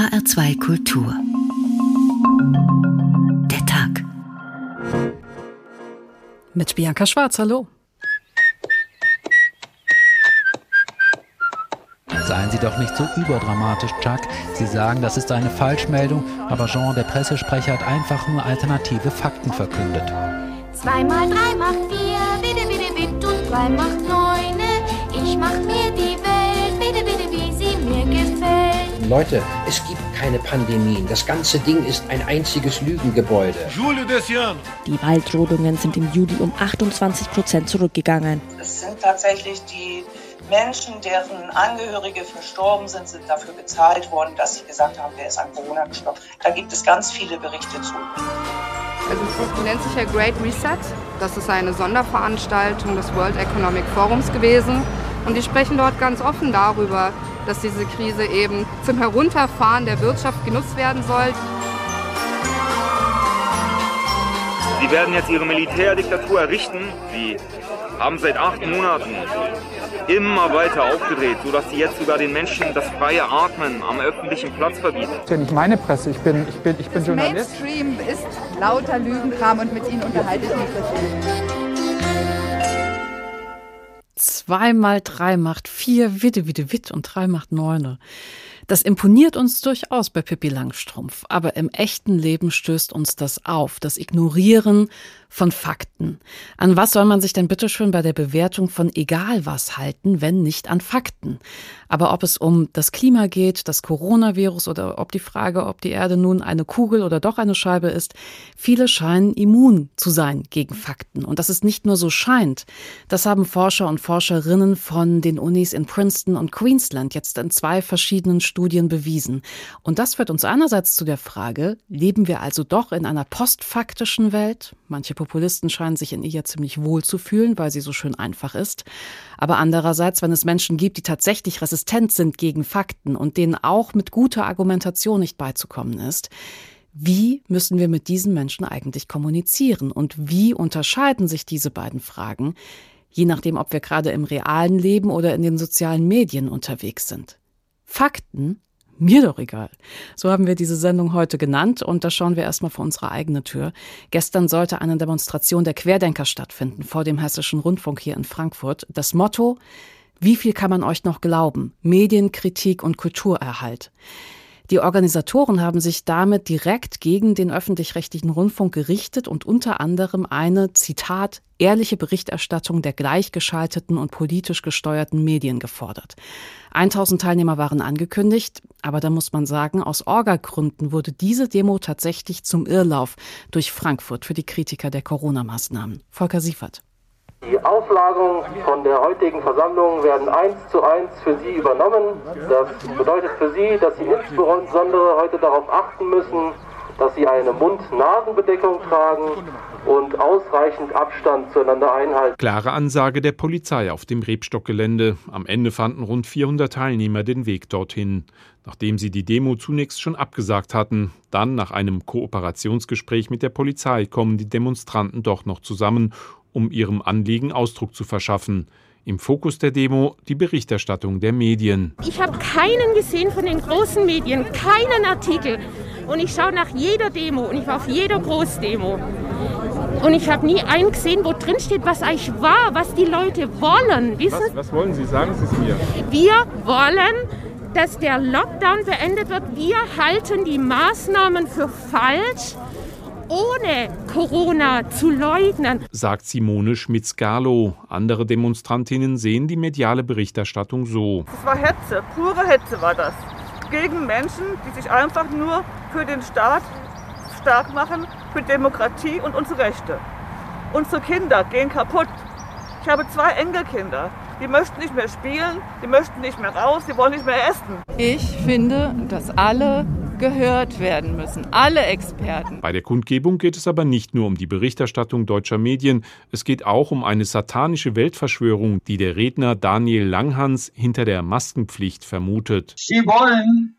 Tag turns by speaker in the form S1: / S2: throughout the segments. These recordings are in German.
S1: HR2 Kultur. Der Tag.
S2: Mit Bianca Schwarz, hallo.
S3: Seien Sie doch nicht so überdramatisch, Chuck. Sie sagen, das ist eine Falschmeldung, aber Jean, der Pressesprecher, hat einfach nur alternative Fakten verkündet.
S4: Zwei mal drei macht vier, bitte, bitte, bitte und drei macht neune. Ich mach mir die Welt, bitte, bitte, wie sie mir gefällt.
S5: Leute, es gibt keine Pandemien. Das ganze Ding ist ein einziges Lügengebäude.
S6: Die Waldrodungen sind im Juli um 28 Prozent zurückgegangen.
S7: Es sind tatsächlich die Menschen, deren Angehörige verstorben sind, sind dafür bezahlt worden, dass sie gesagt haben, der ist an Corona gestorben. Da gibt es ganz viele Berichte zu.
S8: Also es nennt sich ja Great Reset. Das ist eine Sonderveranstaltung des World Economic Forums gewesen. Und die sprechen dort ganz offen darüber, dass diese Krise eben zum Herunterfahren der Wirtschaft genutzt werden soll.
S9: Sie werden jetzt ihre Militärdiktatur errichten. Sie haben seit acht Monaten immer weiter aufgedreht, sodass sie jetzt sogar den Menschen das freie Atmen am öffentlichen Platz verbieten.
S10: Das ist ja nicht meine Presse, ich bin, ich bin, ich bin Journalist.
S8: Mainstream ist lauter Lügenkram und mit ihnen unterhalte ich mich dazu.
S2: Zwei mal drei macht vier, witte, witte, witt und drei macht neune. Das imponiert uns durchaus bei Pippi Langstrumpf, aber im echten Leben stößt uns das auf, das Ignorieren von Fakten. An was soll man sich denn bitteschön bei der Bewertung von egal was halten, wenn nicht an Fakten? Aber ob es um das Klima geht, das Coronavirus oder ob die Frage, ob die Erde nun eine Kugel oder doch eine Scheibe ist, viele scheinen immun zu sein gegen Fakten. Und dass es nicht nur so scheint, das haben Forscher und Forscherinnen von den Unis in Princeton und Queensland jetzt in zwei verschiedenen Studien bewiesen. Und das führt uns einerseits zu der Frage, leben wir also doch in einer postfaktischen Welt? Manche Populisten scheinen sich in ihr ziemlich wohl zu fühlen, weil sie so schön einfach ist. Aber andererseits, wenn es Menschen gibt, die tatsächlich resistent sind gegen Fakten und denen auch mit guter Argumentation nicht beizukommen ist, wie müssen wir mit diesen Menschen eigentlich kommunizieren und wie unterscheiden sich diese beiden Fragen, je nachdem, ob wir gerade im realen Leben oder in den sozialen Medien unterwegs sind? Fakten mir doch egal. So haben wir diese Sendung heute genannt und da schauen wir erstmal vor unsere eigene Tür. Gestern sollte eine Demonstration der Querdenker stattfinden vor dem Hessischen Rundfunk hier in Frankfurt. Das Motto, wie viel kann man euch noch glauben? Medienkritik und Kulturerhalt. Die Organisatoren haben sich damit direkt gegen den öffentlich-rechtlichen Rundfunk gerichtet und unter anderem eine, Zitat, ehrliche Berichterstattung der gleichgeschalteten und politisch gesteuerten Medien gefordert. 1000 Teilnehmer waren angekündigt, aber da muss man sagen, aus Orga-Gründen wurde diese Demo tatsächlich zum Irrlauf durch Frankfurt für die Kritiker der Corona-Maßnahmen. Volker Siefert.
S11: Die Auflagen von der heutigen Versammlung werden eins zu eins für Sie übernommen. Das bedeutet für Sie, dass Sie insbesondere heute darauf achten müssen, dass Sie eine Mund-Nasen-Bedeckung tragen und ausreichend Abstand zueinander einhalten.
S12: Klare Ansage der Polizei auf dem Rebstockgelände. Am Ende fanden rund 400 Teilnehmer den Weg dorthin. Nachdem sie die Demo zunächst schon abgesagt hatten, dann nach einem Kooperationsgespräch mit der Polizei kommen die Demonstranten doch noch zusammen um ihrem Anliegen Ausdruck zu verschaffen. Im Fokus der Demo die Berichterstattung der Medien.
S13: Ich habe keinen gesehen von den großen Medien, keinen Artikel. Und ich schaue nach jeder Demo und ich war auf jeder Großdemo. Und ich habe nie einen gesehen, wo drin steht, was eigentlich war, was die Leute wollen.
S12: Wissen? Was, was wollen Sie? Sagen Sie es mir.
S13: Wir wollen, dass der Lockdown beendet wird. Wir halten die Maßnahmen für falsch ohne Corona zu leugnen,
S12: sagt Simone Schmitz-Garlow. Andere Demonstrantinnen sehen die mediale Berichterstattung so.
S14: Das war Hetze, pure Hetze war das. Gegen Menschen, die sich einfach nur für den Staat stark machen, für Demokratie und unsere Rechte. Unsere Kinder gehen kaputt. Ich habe zwei Enkelkinder. Die möchten nicht mehr spielen, die möchten nicht mehr raus, die wollen nicht mehr essen.
S15: Ich finde, dass alle gehört werden müssen, alle Experten.
S12: Bei der Kundgebung geht es aber nicht nur um die Berichterstattung deutscher Medien, es geht auch um eine satanische Weltverschwörung, die der Redner Daniel Langhans hinter der Maskenpflicht vermutet.
S16: Sie wollen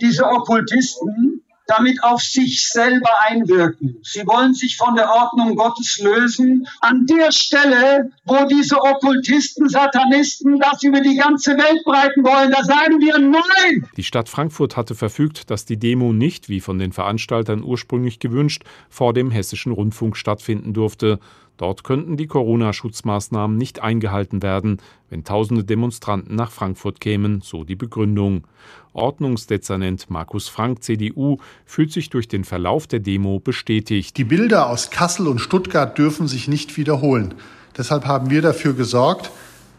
S16: diese Okkultisten damit auf sich selber einwirken. Sie wollen sich von der Ordnung Gottes lösen. An der Stelle, wo diese Okkultisten, Satanisten das über die ganze Welt breiten wollen, da sagen wir Nein!
S12: Die Stadt Frankfurt hatte verfügt, dass die Demo nicht, wie von den Veranstaltern ursprünglich gewünscht, vor dem hessischen Rundfunk stattfinden durfte. Dort könnten die Corona-Schutzmaßnahmen nicht eingehalten werden, wenn tausende Demonstranten nach Frankfurt kämen, so die Begründung. Ordnungsdezernent Markus Frank, CDU, fühlt sich durch den Verlauf der Demo bestätigt.
S17: Die Bilder aus Kassel und Stuttgart dürfen sich nicht wiederholen. Deshalb haben wir dafür gesorgt,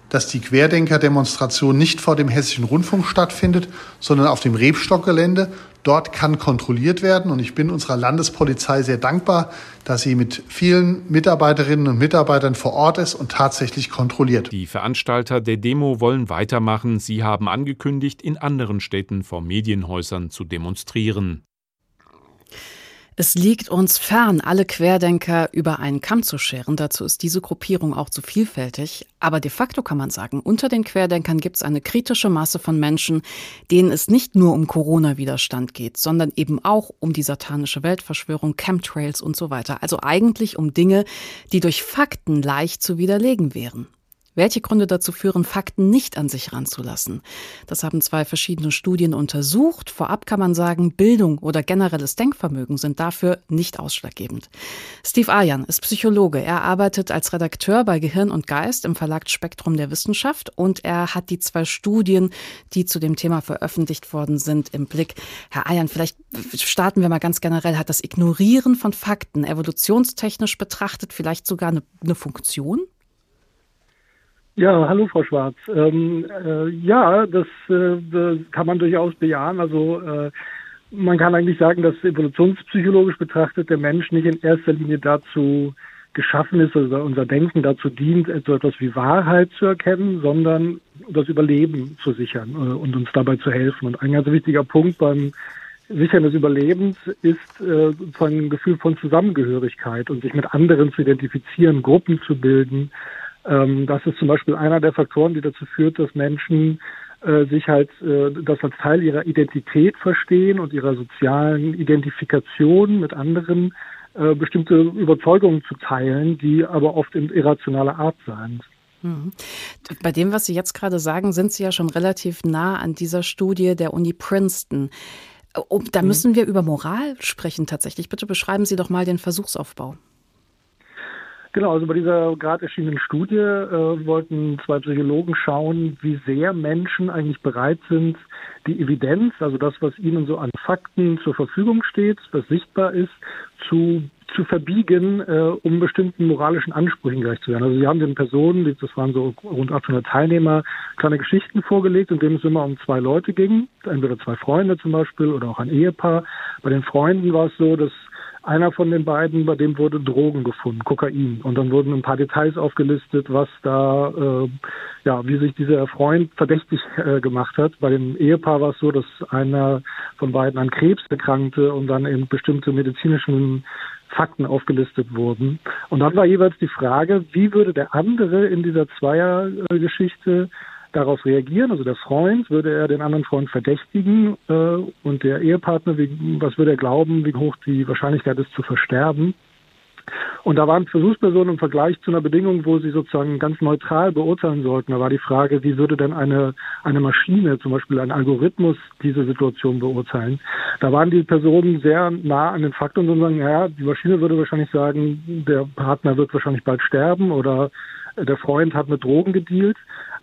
S17: dass die Querdenker-Demonstration nicht vor dem Hessischen Rundfunk stattfindet, sondern auf dem Rebstockgelände. Dort kann kontrolliert werden und ich bin unserer Landespolizei sehr dankbar, dass sie mit vielen Mitarbeiterinnen und Mitarbeitern vor Ort ist und tatsächlich kontrolliert.
S12: Die Veranstalter der Demo wollen weitermachen. Sie haben angekündigt, in anderen Städten vor Medienhäusern zu demonstrieren.
S2: Es liegt uns fern, alle Querdenker über einen Kamm zu scheren. Dazu ist diese Gruppierung auch zu vielfältig. Aber de facto kann man sagen, unter den Querdenkern gibt es eine kritische Masse von Menschen, denen es nicht nur um Corona-Widerstand geht, sondern eben auch um die satanische Weltverschwörung, Chemtrails und so weiter. Also eigentlich um Dinge, die durch Fakten leicht zu widerlegen wären. Welche Gründe dazu führen, Fakten nicht an sich ranzulassen? Das haben zwei verschiedene Studien untersucht. Vorab kann man sagen, Bildung oder generelles Denkvermögen sind dafür nicht ausschlaggebend. Steve Ayan ist Psychologe. Er arbeitet als Redakteur bei Gehirn und Geist im Verlag Spektrum der Wissenschaft und er hat die zwei Studien, die zu dem Thema veröffentlicht worden sind, im Blick. Herr Ayan, vielleicht starten wir mal ganz generell. Hat das Ignorieren von Fakten evolutionstechnisch betrachtet vielleicht sogar eine, eine Funktion?
S18: Ja, hallo Frau Schwarz. Ähm, äh, ja, das, äh, kann man durchaus bejahen. Also äh, man kann eigentlich sagen, dass evolutionspsychologisch betrachtet der Mensch nicht in erster Linie dazu geschaffen ist, oder unser Denken dazu dient, so etwas wie Wahrheit zu erkennen, sondern das Überleben zu sichern äh, und uns dabei zu helfen. Und ein ganz wichtiger Punkt beim Sichern des Überlebens ist äh, sozusagen ein Gefühl von Zusammengehörigkeit und sich mit anderen zu identifizieren, Gruppen zu bilden, ähm, das ist zum Beispiel einer der Faktoren, die dazu führt, dass Menschen äh, sich halt äh, das als Teil ihrer Identität verstehen und ihrer sozialen Identifikation mit anderen äh, bestimmte Überzeugungen zu teilen, die aber oft in irrationaler Art sind.
S2: Mhm. Bei dem, was Sie jetzt gerade sagen, sind Sie ja schon relativ nah an dieser Studie der Uni Princeton. Da mhm. müssen wir über Moral sprechen tatsächlich. Bitte beschreiben Sie doch mal den Versuchsaufbau.
S18: Genau, also bei dieser gerade erschienenen Studie äh, wollten zwei Psychologen schauen, wie sehr Menschen eigentlich bereit sind, die Evidenz, also das, was ihnen so an Fakten zur Verfügung steht, was sichtbar ist, zu zu verbiegen, äh, um bestimmten moralischen Ansprüchen gerecht zu werden. Also sie haben den Personen, das waren so rund 800 Teilnehmer, kleine Geschichten vorgelegt, in denen es immer um zwei Leute ging, entweder zwei Freunde zum Beispiel oder auch ein Ehepaar. Bei den Freunden war es so, dass einer von den beiden, bei dem wurde Drogen gefunden, Kokain. Und dann wurden ein paar Details aufgelistet, was da, äh, ja, wie sich dieser Freund verdächtig äh, gemacht hat. Bei dem Ehepaar war es so, dass einer von beiden an Krebs erkrankte und dann eben bestimmte medizinischen Fakten aufgelistet wurden. Und dann war jeweils die Frage, wie würde der andere in dieser Zweiergeschichte darauf reagieren? Also der Freund, würde er den anderen Freund verdächtigen äh, und der Ehepartner, wie, was würde er glauben, wie hoch die Wahrscheinlichkeit ist zu versterben? Und da waren Versuchspersonen im Vergleich zu einer Bedingung, wo sie sozusagen ganz neutral beurteilen sollten. Da war die Frage, wie würde denn eine, eine Maschine, zum Beispiel ein Algorithmus, diese Situation beurteilen? Da waren die Personen sehr nah an den Fakten und sagen, ja, die Maschine würde wahrscheinlich sagen, der Partner wird wahrscheinlich bald sterben oder der Freund hat mit Drogen gedealt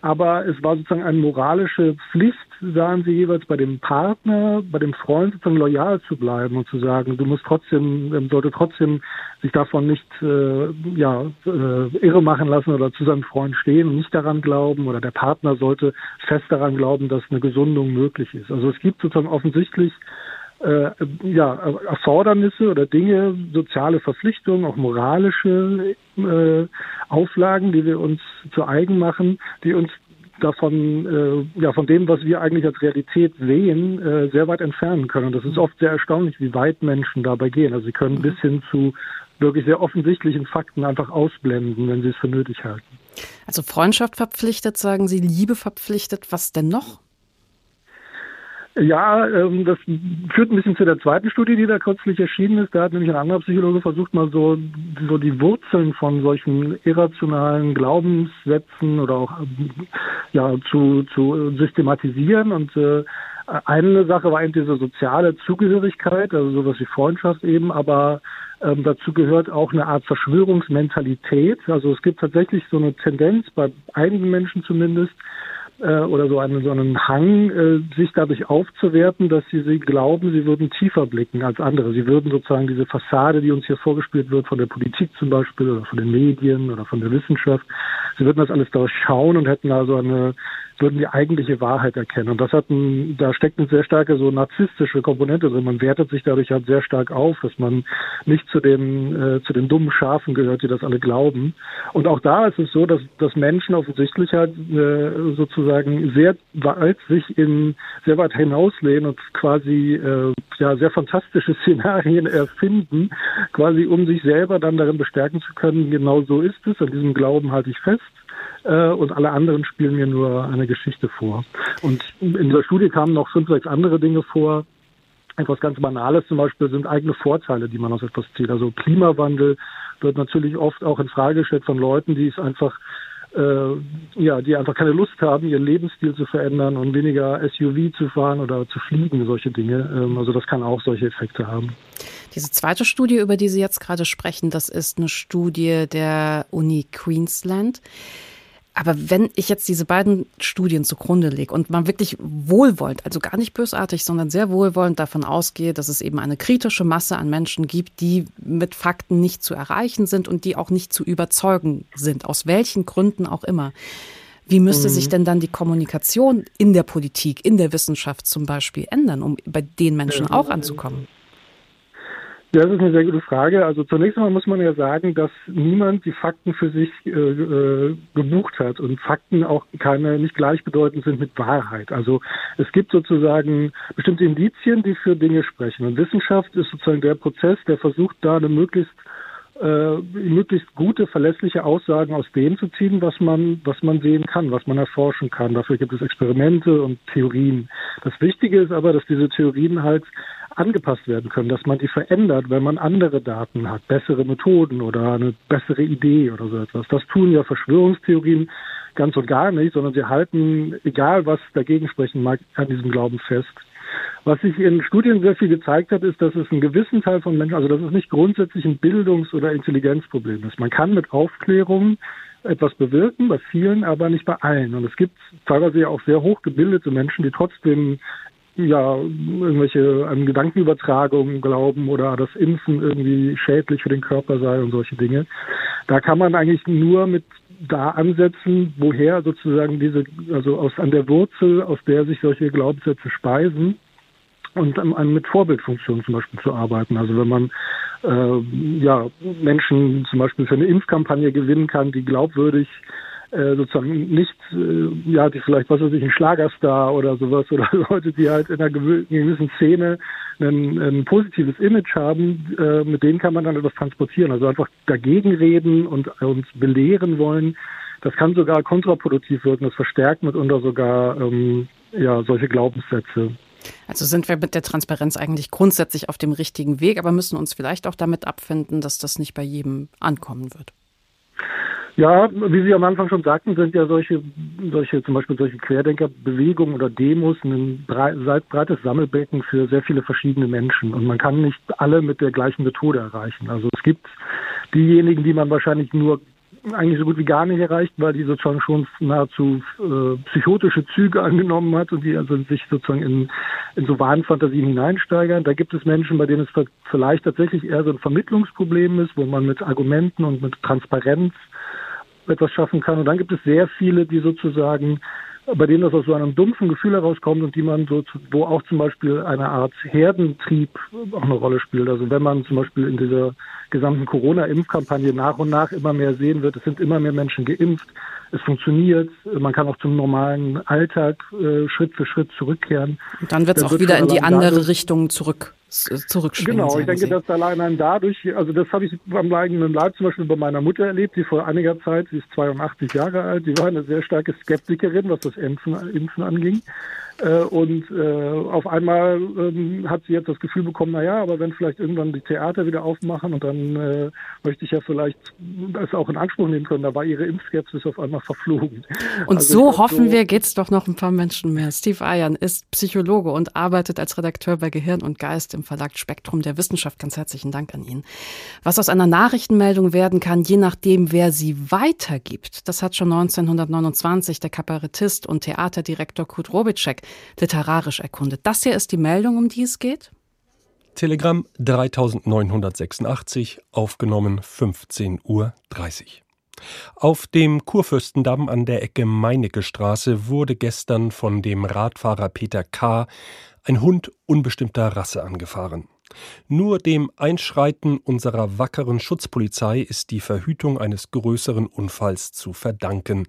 S18: aber es war sozusagen eine moralische Pflicht, sahen sie jeweils bei dem Partner, bei dem Freund sozusagen loyal zu bleiben und zu sagen, du musst trotzdem, ähm, sollte trotzdem sich davon nicht äh, ja, äh, irre machen lassen oder zu seinem Freund stehen und nicht daran glauben oder der Partner sollte fest daran glauben, dass eine Gesundung möglich ist. Also es gibt sozusagen offensichtlich äh, ja, Erfordernisse oder Dinge, soziale Verpflichtungen, auch moralische äh, Auflagen, die wir uns zu eigen machen, die uns davon, äh, ja, von dem, was wir eigentlich als Realität sehen, äh, sehr weit entfernen können. Und das ist oft sehr erstaunlich, wie weit Menschen dabei gehen. Also sie können bis hin zu wirklich sehr offensichtlichen Fakten einfach ausblenden, wenn sie es für nötig halten.
S2: Also Freundschaft verpflichtet, sagen Sie, Liebe verpflichtet, was denn noch?
S18: Ja, ähm, das führt ein bisschen zu der zweiten Studie, die da kürzlich erschienen ist. Da hat nämlich ein anderer Psychologe versucht, mal so, so die Wurzeln von solchen irrationalen Glaubenssätzen oder auch ja, zu, zu systematisieren. Und äh, eine Sache war eben diese soziale Zugehörigkeit, also sowas wie Freundschaft eben, aber ähm, dazu gehört auch eine Art Verschwörungsmentalität. Also es gibt tatsächlich so eine Tendenz, bei einigen Menschen zumindest, äh, oder so einen, so einen Hang, äh, sich dadurch aufzuwerten, dass sie, sie glauben, sie würden tiefer blicken als andere. Sie würden sozusagen diese Fassade, die uns hier vorgespielt wird, von der Politik zum Beispiel oder von den Medien oder von der Wissenschaft, sie würden das alles durchschauen und hätten also eine würden die eigentliche Wahrheit erkennen. Und das hat ein, da steckt eine sehr starke so narzisstische Komponente drin. Man wertet sich dadurch halt sehr stark auf, dass man nicht zu den, äh, zu den dummen Schafen gehört, die das alle glauben. Und auch da ist es so, dass, dass Menschen offensichtlich halt äh, sozusagen sehr weit sich in sehr weit hinauslehnen und quasi äh, ja sehr fantastische Szenarien erfinden, quasi um sich selber dann darin bestärken zu können, genau so ist es, an diesem Glauben halte ich fest äh, und alle anderen spielen mir nur eine Geschichte vor. Und in dieser Studie kamen noch fünf, sechs andere Dinge vor. Etwas ganz Banales zum Beispiel sind eigene Vorteile, die man aus etwas zieht. Also Klimawandel wird natürlich oft auch in Frage gestellt von Leuten, die es einfach äh, ja, die einfach keine Lust haben, ihren Lebensstil zu verändern und weniger SUV zu fahren oder zu fliegen, solche Dinge. Ähm, also das kann auch solche Effekte haben.
S2: Diese zweite Studie, über die Sie jetzt gerade sprechen, das ist eine Studie der Uni Queensland. Aber wenn ich jetzt diese beiden Studien zugrunde lege und man wirklich wohlwollend, also gar nicht bösartig, sondern sehr wohlwollend davon ausgehe, dass es eben eine kritische Masse an Menschen gibt, die mit Fakten nicht zu erreichen sind und die auch nicht zu überzeugen sind, aus welchen Gründen auch immer. Wie müsste mhm. sich denn dann die Kommunikation in der Politik, in der Wissenschaft zum Beispiel ändern, um bei den Menschen auch anzukommen?
S18: Das ist eine sehr gute Frage. Also zunächst einmal muss man ja sagen, dass niemand die Fakten für sich äh, äh, gebucht hat und Fakten auch keine nicht gleichbedeutend sind mit Wahrheit. Also es gibt sozusagen bestimmte Indizien, die für Dinge sprechen. Und Wissenschaft ist sozusagen der Prozess, der versucht, da eine möglichst äh, möglichst gute, verlässliche Aussagen aus dem zu ziehen, was man, was man sehen kann, was man erforschen kann. Dafür gibt es Experimente und Theorien. Das Wichtige ist aber, dass diese Theorien halt angepasst werden können, dass man die verändert, wenn man andere Daten hat, bessere Methoden oder eine bessere Idee oder so etwas. Das tun ja Verschwörungstheorien ganz und gar nicht, sondern sie halten, egal was dagegen sprechen mag, an diesem Glauben fest. Was sich in Studien sehr viel gezeigt hat, ist, dass es einen gewissen Teil von Menschen, also dass es nicht grundsätzlich ein Bildungs- oder Intelligenzproblem ist. Man kann mit Aufklärung etwas bewirken, bei vielen, aber nicht bei allen. Und es gibt teilweise ja auch sehr hochgebildete Menschen, die trotzdem ja, irgendwelche an Gedankenübertragungen glauben oder dass Impfen irgendwie schädlich für den Körper sei und solche Dinge. Da kann man eigentlich nur mit da ansetzen, woher sozusagen diese, also aus an der Wurzel, aus der sich solche Glaubenssätze speisen und an, mit Vorbildfunktionen zum Beispiel zu arbeiten. Also wenn man äh, ja Menschen zum Beispiel für eine Impfkampagne gewinnen kann, die glaubwürdig äh, sozusagen nicht, äh, ja, die vielleicht, was weiß ich, ein Schlagerstar oder sowas oder Leute, die halt in einer gewissen Szene ein, ein positives Image haben, äh, mit denen kann man dann etwas transportieren. Also einfach dagegen reden und uns belehren wollen. Das kann sogar kontraproduktiv wirken. Das verstärkt mitunter sogar ähm, ja, solche Glaubenssätze.
S2: Also sind wir mit der Transparenz eigentlich grundsätzlich auf dem richtigen Weg, aber müssen uns vielleicht auch damit abfinden, dass das nicht bei jedem ankommen wird.
S18: Ja, wie Sie am Anfang schon sagten, sind ja solche, solche zum Beispiel solche Querdenkerbewegungen oder Demos ein breites Sammelbecken für sehr viele verschiedene Menschen. Und man kann nicht alle mit der gleichen Methode erreichen. Also es gibt diejenigen, die man wahrscheinlich nur eigentlich so gut wie gar nicht erreicht, weil die sozusagen schon nahezu äh, psychotische Züge angenommen hat und die also sich sozusagen in, in so Wahnfantasien hineinsteigern. Da gibt es Menschen, bei denen es vielleicht tatsächlich eher so ein Vermittlungsproblem ist, wo man mit Argumenten und mit Transparenz etwas schaffen kann. Und dann gibt es sehr viele, die sozusagen, bei denen das aus so einem dumpfen Gefühl herauskommt und die man so, wo auch zum Beispiel eine Art Herdentrieb auch eine Rolle spielt. Also wenn man zum Beispiel in dieser gesamten Corona-Impfkampagne nach und nach immer mehr sehen wird, es sind immer mehr Menschen geimpft, es funktioniert, man kann auch zum normalen Alltag äh, Schritt für Schritt zurückkehren.
S2: Und dann wird es auch wieder in die andere Richtung zurück zurückschwingen.
S18: Genau, ich denke, dass allein dann dadurch, also das habe ich beim eigenen Leib zum Beispiel bei meiner Mutter erlebt, die vor einiger Zeit, sie ist 82 Jahre alt, die war eine sehr starke Skeptikerin, was das Impfen, Impfen anging. Äh, und äh, auf einmal ähm, hat sie jetzt das Gefühl bekommen, naja, aber wenn vielleicht irgendwann die Theater wieder aufmachen und dann äh, möchte ich ja vielleicht das auch in Anspruch nehmen können. Da war ihre Impfskepsis auf einmal verflogen.
S2: Und also so hoffen so wir, geht's doch noch ein paar Menschen mehr. Steve Ayan ist Psychologe und arbeitet als Redakteur bei Gehirn und Geist im Verlag Spektrum der Wissenschaft. Ganz herzlichen Dank an ihn. Was aus einer Nachrichtenmeldung werden kann, je nachdem, wer sie weitergibt, das hat schon 1929 der Kabarettist und Theaterdirektor Kurt Robitschek literarisch erkundet. Das hier ist die Meldung, um die es geht.
S19: Telegramm 3986, aufgenommen 15.30 Uhr. Auf dem Kurfürstendamm an der Ecke Meinecke Straße wurde gestern von dem Radfahrer Peter K. ein Hund unbestimmter Rasse angefahren. Nur dem Einschreiten unserer wackeren Schutzpolizei ist die Verhütung eines größeren Unfalls zu verdanken.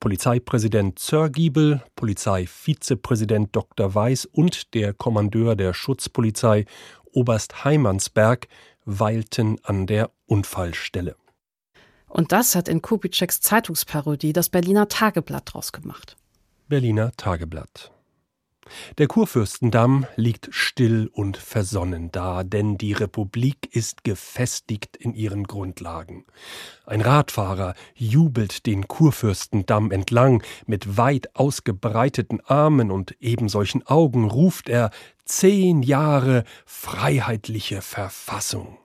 S19: Polizeipräsident Zörgiebel, Polizeivizepräsident Dr. Weiß und der Kommandeur der Schutzpolizei Oberst Heimansberg weilten an der Unfallstelle.
S2: Und das hat in Kubitscheks Zeitungsparodie das Berliner Tageblatt draus gemacht.
S19: Berliner Tageblatt. Der Kurfürstendamm liegt still und versonnen da, denn die Republik ist gefestigt in ihren Grundlagen. Ein Radfahrer jubelt den Kurfürstendamm entlang, mit weit ausgebreiteten Armen und ebensolchen Augen ruft er Zehn Jahre freiheitliche Verfassung.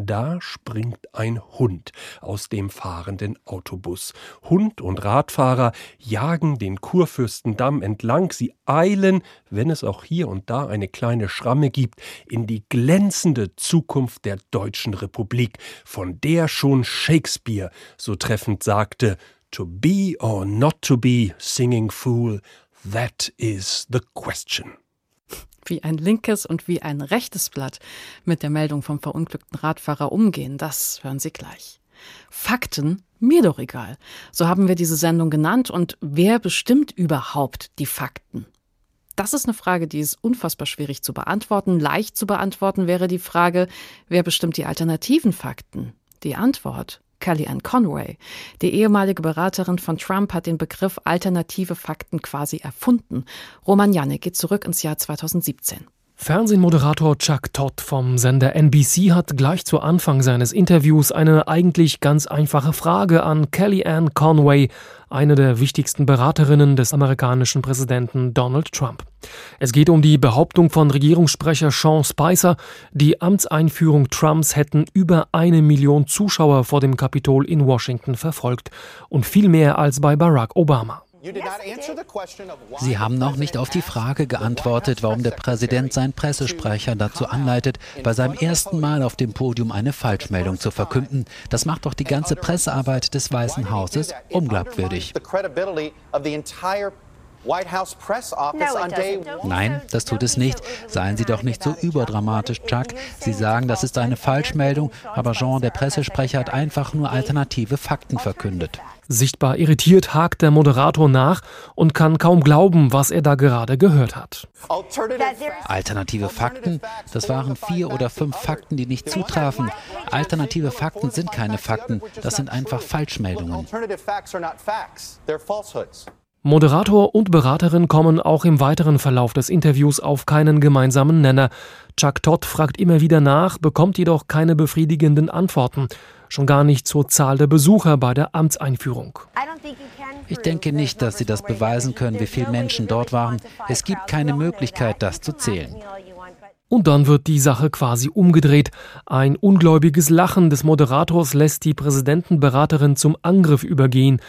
S19: Da springt ein Hund aus dem fahrenden Autobus. Hund und Radfahrer jagen den Kurfürstendamm entlang. Sie eilen, wenn es auch hier und da eine kleine Schramme gibt, in die glänzende Zukunft der Deutschen Republik, von der schon Shakespeare so treffend sagte: To be or not to be, singing fool, that is the question
S2: wie ein linkes und wie ein rechtes Blatt mit der Meldung vom verunglückten Radfahrer umgehen, das hören Sie gleich. Fakten, mir doch egal. So haben wir diese Sendung genannt und wer bestimmt überhaupt die Fakten? Das ist eine Frage, die ist unfassbar schwierig zu beantworten. Leicht zu beantworten wäre die Frage, wer bestimmt die alternativen Fakten? Die Antwort Kellyanne Conway. Die ehemalige Beraterin von Trump hat den Begriff alternative Fakten quasi erfunden. Roman Janne geht zurück ins Jahr 2017.
S20: Fernsehmoderator Chuck Todd vom Sender NBC hat gleich zu Anfang seines Interviews eine eigentlich ganz einfache Frage an Kellyanne Conway, eine der wichtigsten Beraterinnen des amerikanischen Präsidenten Donald Trump. Es geht um die Behauptung von Regierungssprecher Sean Spicer, die Amtseinführung Trumps hätten über eine Million Zuschauer vor dem Kapitol in Washington verfolgt und viel mehr als bei Barack Obama.
S3: Sie haben noch nicht auf die Frage geantwortet, warum der Präsident seinen Pressesprecher dazu anleitet, bei seinem ersten Mal auf dem Podium eine Falschmeldung zu verkünden. Das macht doch die ganze Pressearbeit des Weißen Hauses unglaubwürdig. Nein, das tut es nicht. Seien Sie doch nicht so überdramatisch, Chuck. Sie sagen, das ist eine Falschmeldung, aber Jean, der Pressesprecher, hat einfach nur alternative Fakten verkündet.
S20: Sichtbar irritiert hakt der Moderator nach und kann kaum glauben, was er da gerade gehört hat.
S3: Alternative Fakten? Das waren vier oder fünf Fakten, die nicht zutrafen. Alternative Fakten sind keine Fakten, das sind einfach Falschmeldungen.
S20: Moderator und Beraterin kommen auch im weiteren Verlauf des Interviews auf keinen gemeinsamen Nenner. Chuck Todd fragt immer wieder nach, bekommt jedoch keine befriedigenden Antworten, schon gar nicht zur Zahl der Besucher bei der Amtseinführung.
S3: Ich denke nicht, dass Sie das beweisen können, wie viele Menschen dort waren. Es gibt keine Möglichkeit, das zu zählen.
S20: Und dann wird die Sache quasi umgedreht. Ein ungläubiges Lachen des Moderators lässt die Präsidentenberaterin zum Angriff übergehen.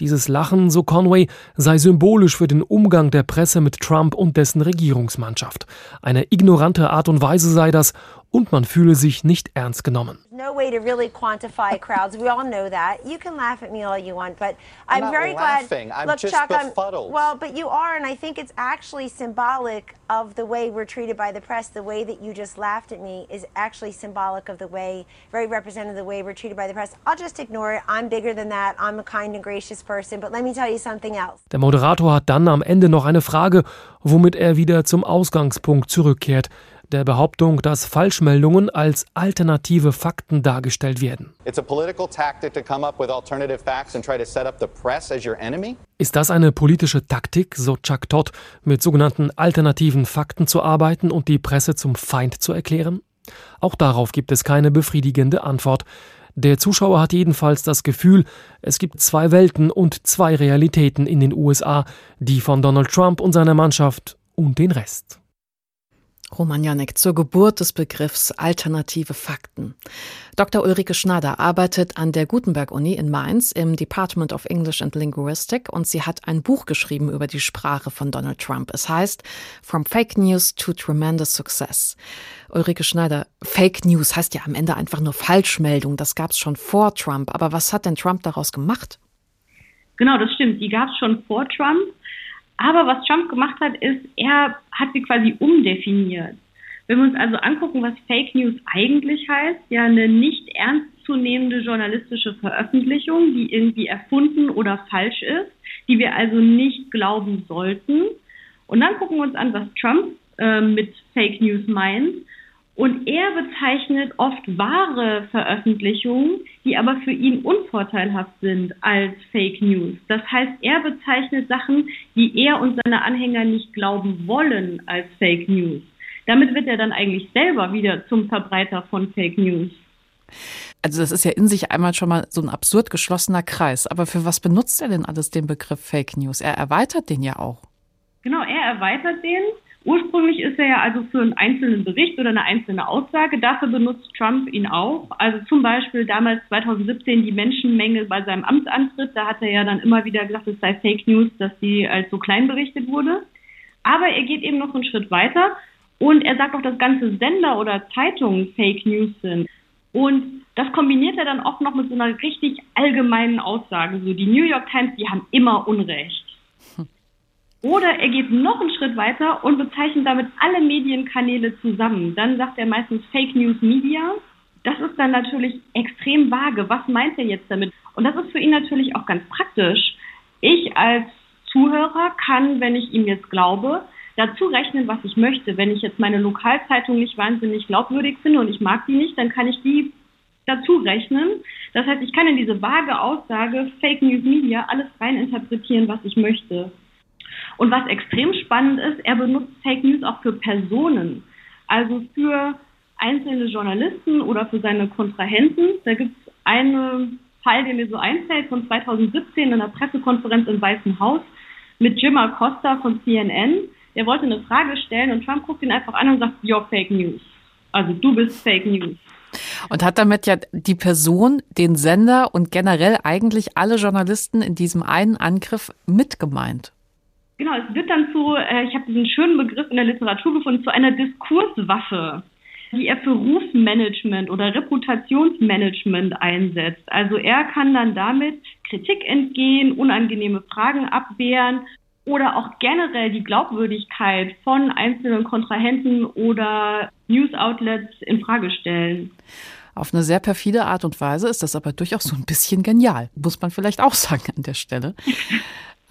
S20: Dieses Lachen, so Conway, sei symbolisch für den Umgang der Presse mit Trump und dessen Regierungsmannschaft. Eine ignorante Art und Weise sei das, und man fühle sich nicht ernst genommen. No way to really quantify crowds. We all know that. You can laugh at me all you want, but I'm, I'm very laughing. glad. I'm Look, just Chuck, befuddled. I'm, well, but you are, and I think it's actually symbolic of the way we're treated by the press. The way that you just laughed at me is actually symbolic of the way, very representative of the way we're treated by the press. I'll just ignore it. I'm bigger than that. I'm a kind and gracious person. But let me tell you something else. Der Moderator hat dann am Ende noch eine Frage, womit er wieder zum Ausgangspunkt zurückkehrt der Behauptung, dass Falschmeldungen als alternative Fakten dargestellt werden. Ist das eine politische Taktik, so Chuck Todd, mit sogenannten alternativen Fakten zu arbeiten und die Presse zum Feind zu erklären? Auch darauf gibt es keine befriedigende Antwort. Der Zuschauer hat jedenfalls das Gefühl, es gibt zwei Welten und zwei Realitäten in den USA, die von Donald Trump und seiner Mannschaft und den Rest.
S2: Roman Janek zur Geburt des Begriffs alternative Fakten. Dr. Ulrike Schneider arbeitet an der Gutenberg-Uni in Mainz im Department of English and Linguistic und sie hat ein Buch geschrieben über die Sprache von Donald Trump. Es heißt From Fake News to Tremendous Success. Ulrike Schneider, Fake News heißt ja am Ende einfach nur Falschmeldung. Das gab es schon vor Trump. Aber was hat denn Trump daraus gemacht?
S21: Genau, das stimmt. Die gab es schon vor Trump. Aber was Trump gemacht hat, ist, er hat sie quasi umdefiniert. Wenn wir uns also angucken, was Fake News eigentlich heißt, ja eine nicht ernstzunehmende journalistische Veröffentlichung, die irgendwie erfunden oder falsch ist, die wir also nicht glauben sollten. Und dann gucken wir uns an, was Trump äh, mit Fake News meint. Und er bezeichnet oft wahre Veröffentlichungen, die aber für ihn unvorteilhaft sind als Fake News. Das heißt, er bezeichnet Sachen, die er und seine Anhänger nicht glauben wollen als Fake News. Damit wird er dann eigentlich selber wieder zum Verbreiter von Fake News.
S2: Also das ist ja in sich einmal schon mal so ein absurd geschlossener Kreis. Aber für was benutzt er denn alles den Begriff Fake News? Er erweitert den ja auch.
S21: Genau, er erweitert den Ursprünglich ist er ja also für einen einzelnen Bericht oder eine einzelne Aussage. Dafür benutzt Trump ihn auch. Also zum Beispiel damals 2017 die Menschenmenge bei seinem Amtsantritt. Da hat er ja dann immer wieder gesagt, es sei Fake News, dass die als so klein berichtet wurde. Aber er geht eben noch einen Schritt weiter und er sagt auch, dass ganze Sender oder Zeitungen Fake News sind. Und das kombiniert er dann auch noch mit so einer richtig allgemeinen Aussage. So, die New York Times, die haben immer Unrecht. Oder er geht noch einen Schritt weiter und bezeichnet damit alle Medienkanäle zusammen. Dann sagt er meistens Fake News Media. Das ist dann natürlich extrem vage. Was meint er jetzt damit? Und das ist für ihn natürlich auch ganz praktisch. Ich als Zuhörer kann, wenn ich ihm jetzt glaube, dazu rechnen, was ich möchte. Wenn ich jetzt meine Lokalzeitung nicht wahnsinnig glaubwürdig finde und ich mag die nicht, dann kann ich die dazu rechnen. Das heißt, ich kann in diese vage Aussage Fake News Media alles reininterpretieren, was ich möchte. Und was extrem spannend ist, er benutzt Fake News auch für Personen, also für einzelne Journalisten oder für seine Kontrahenten. Da gibt es einen Fall, der mir so einfällt, von 2017 in einer Pressekonferenz im Weißen Haus mit Jim Acosta von CNN. Der wollte eine Frage stellen und Trump guckt ihn einfach an und sagt, you're Fake News. Also du bist Fake News.
S2: Und hat damit ja die Person, den Sender und generell eigentlich alle Journalisten in diesem einen Angriff mitgemeint.
S21: Genau, es wird dann zu, äh, ich habe diesen schönen Begriff in der Literatur gefunden, zu einer Diskurswaffe, die er für Rufmanagement oder Reputationsmanagement einsetzt. Also er kann dann damit Kritik entgehen, unangenehme Fragen abwehren oder auch generell die Glaubwürdigkeit von einzelnen Kontrahenten oder News-Outlets in Frage stellen.
S2: Auf eine sehr perfide Art und Weise ist das aber durchaus so ein bisschen genial, muss man vielleicht auch sagen an der Stelle.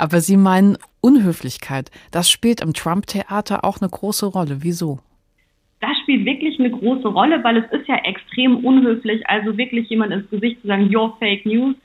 S2: Aber Sie meinen Unhöflichkeit. Das spielt im Trump-Theater auch eine große Rolle. Wieso?
S21: Das spielt wirklich eine große Rolle, weil es ist ja extrem unhöflich, also wirklich jemand ins Gesicht zu sagen, you're fake news.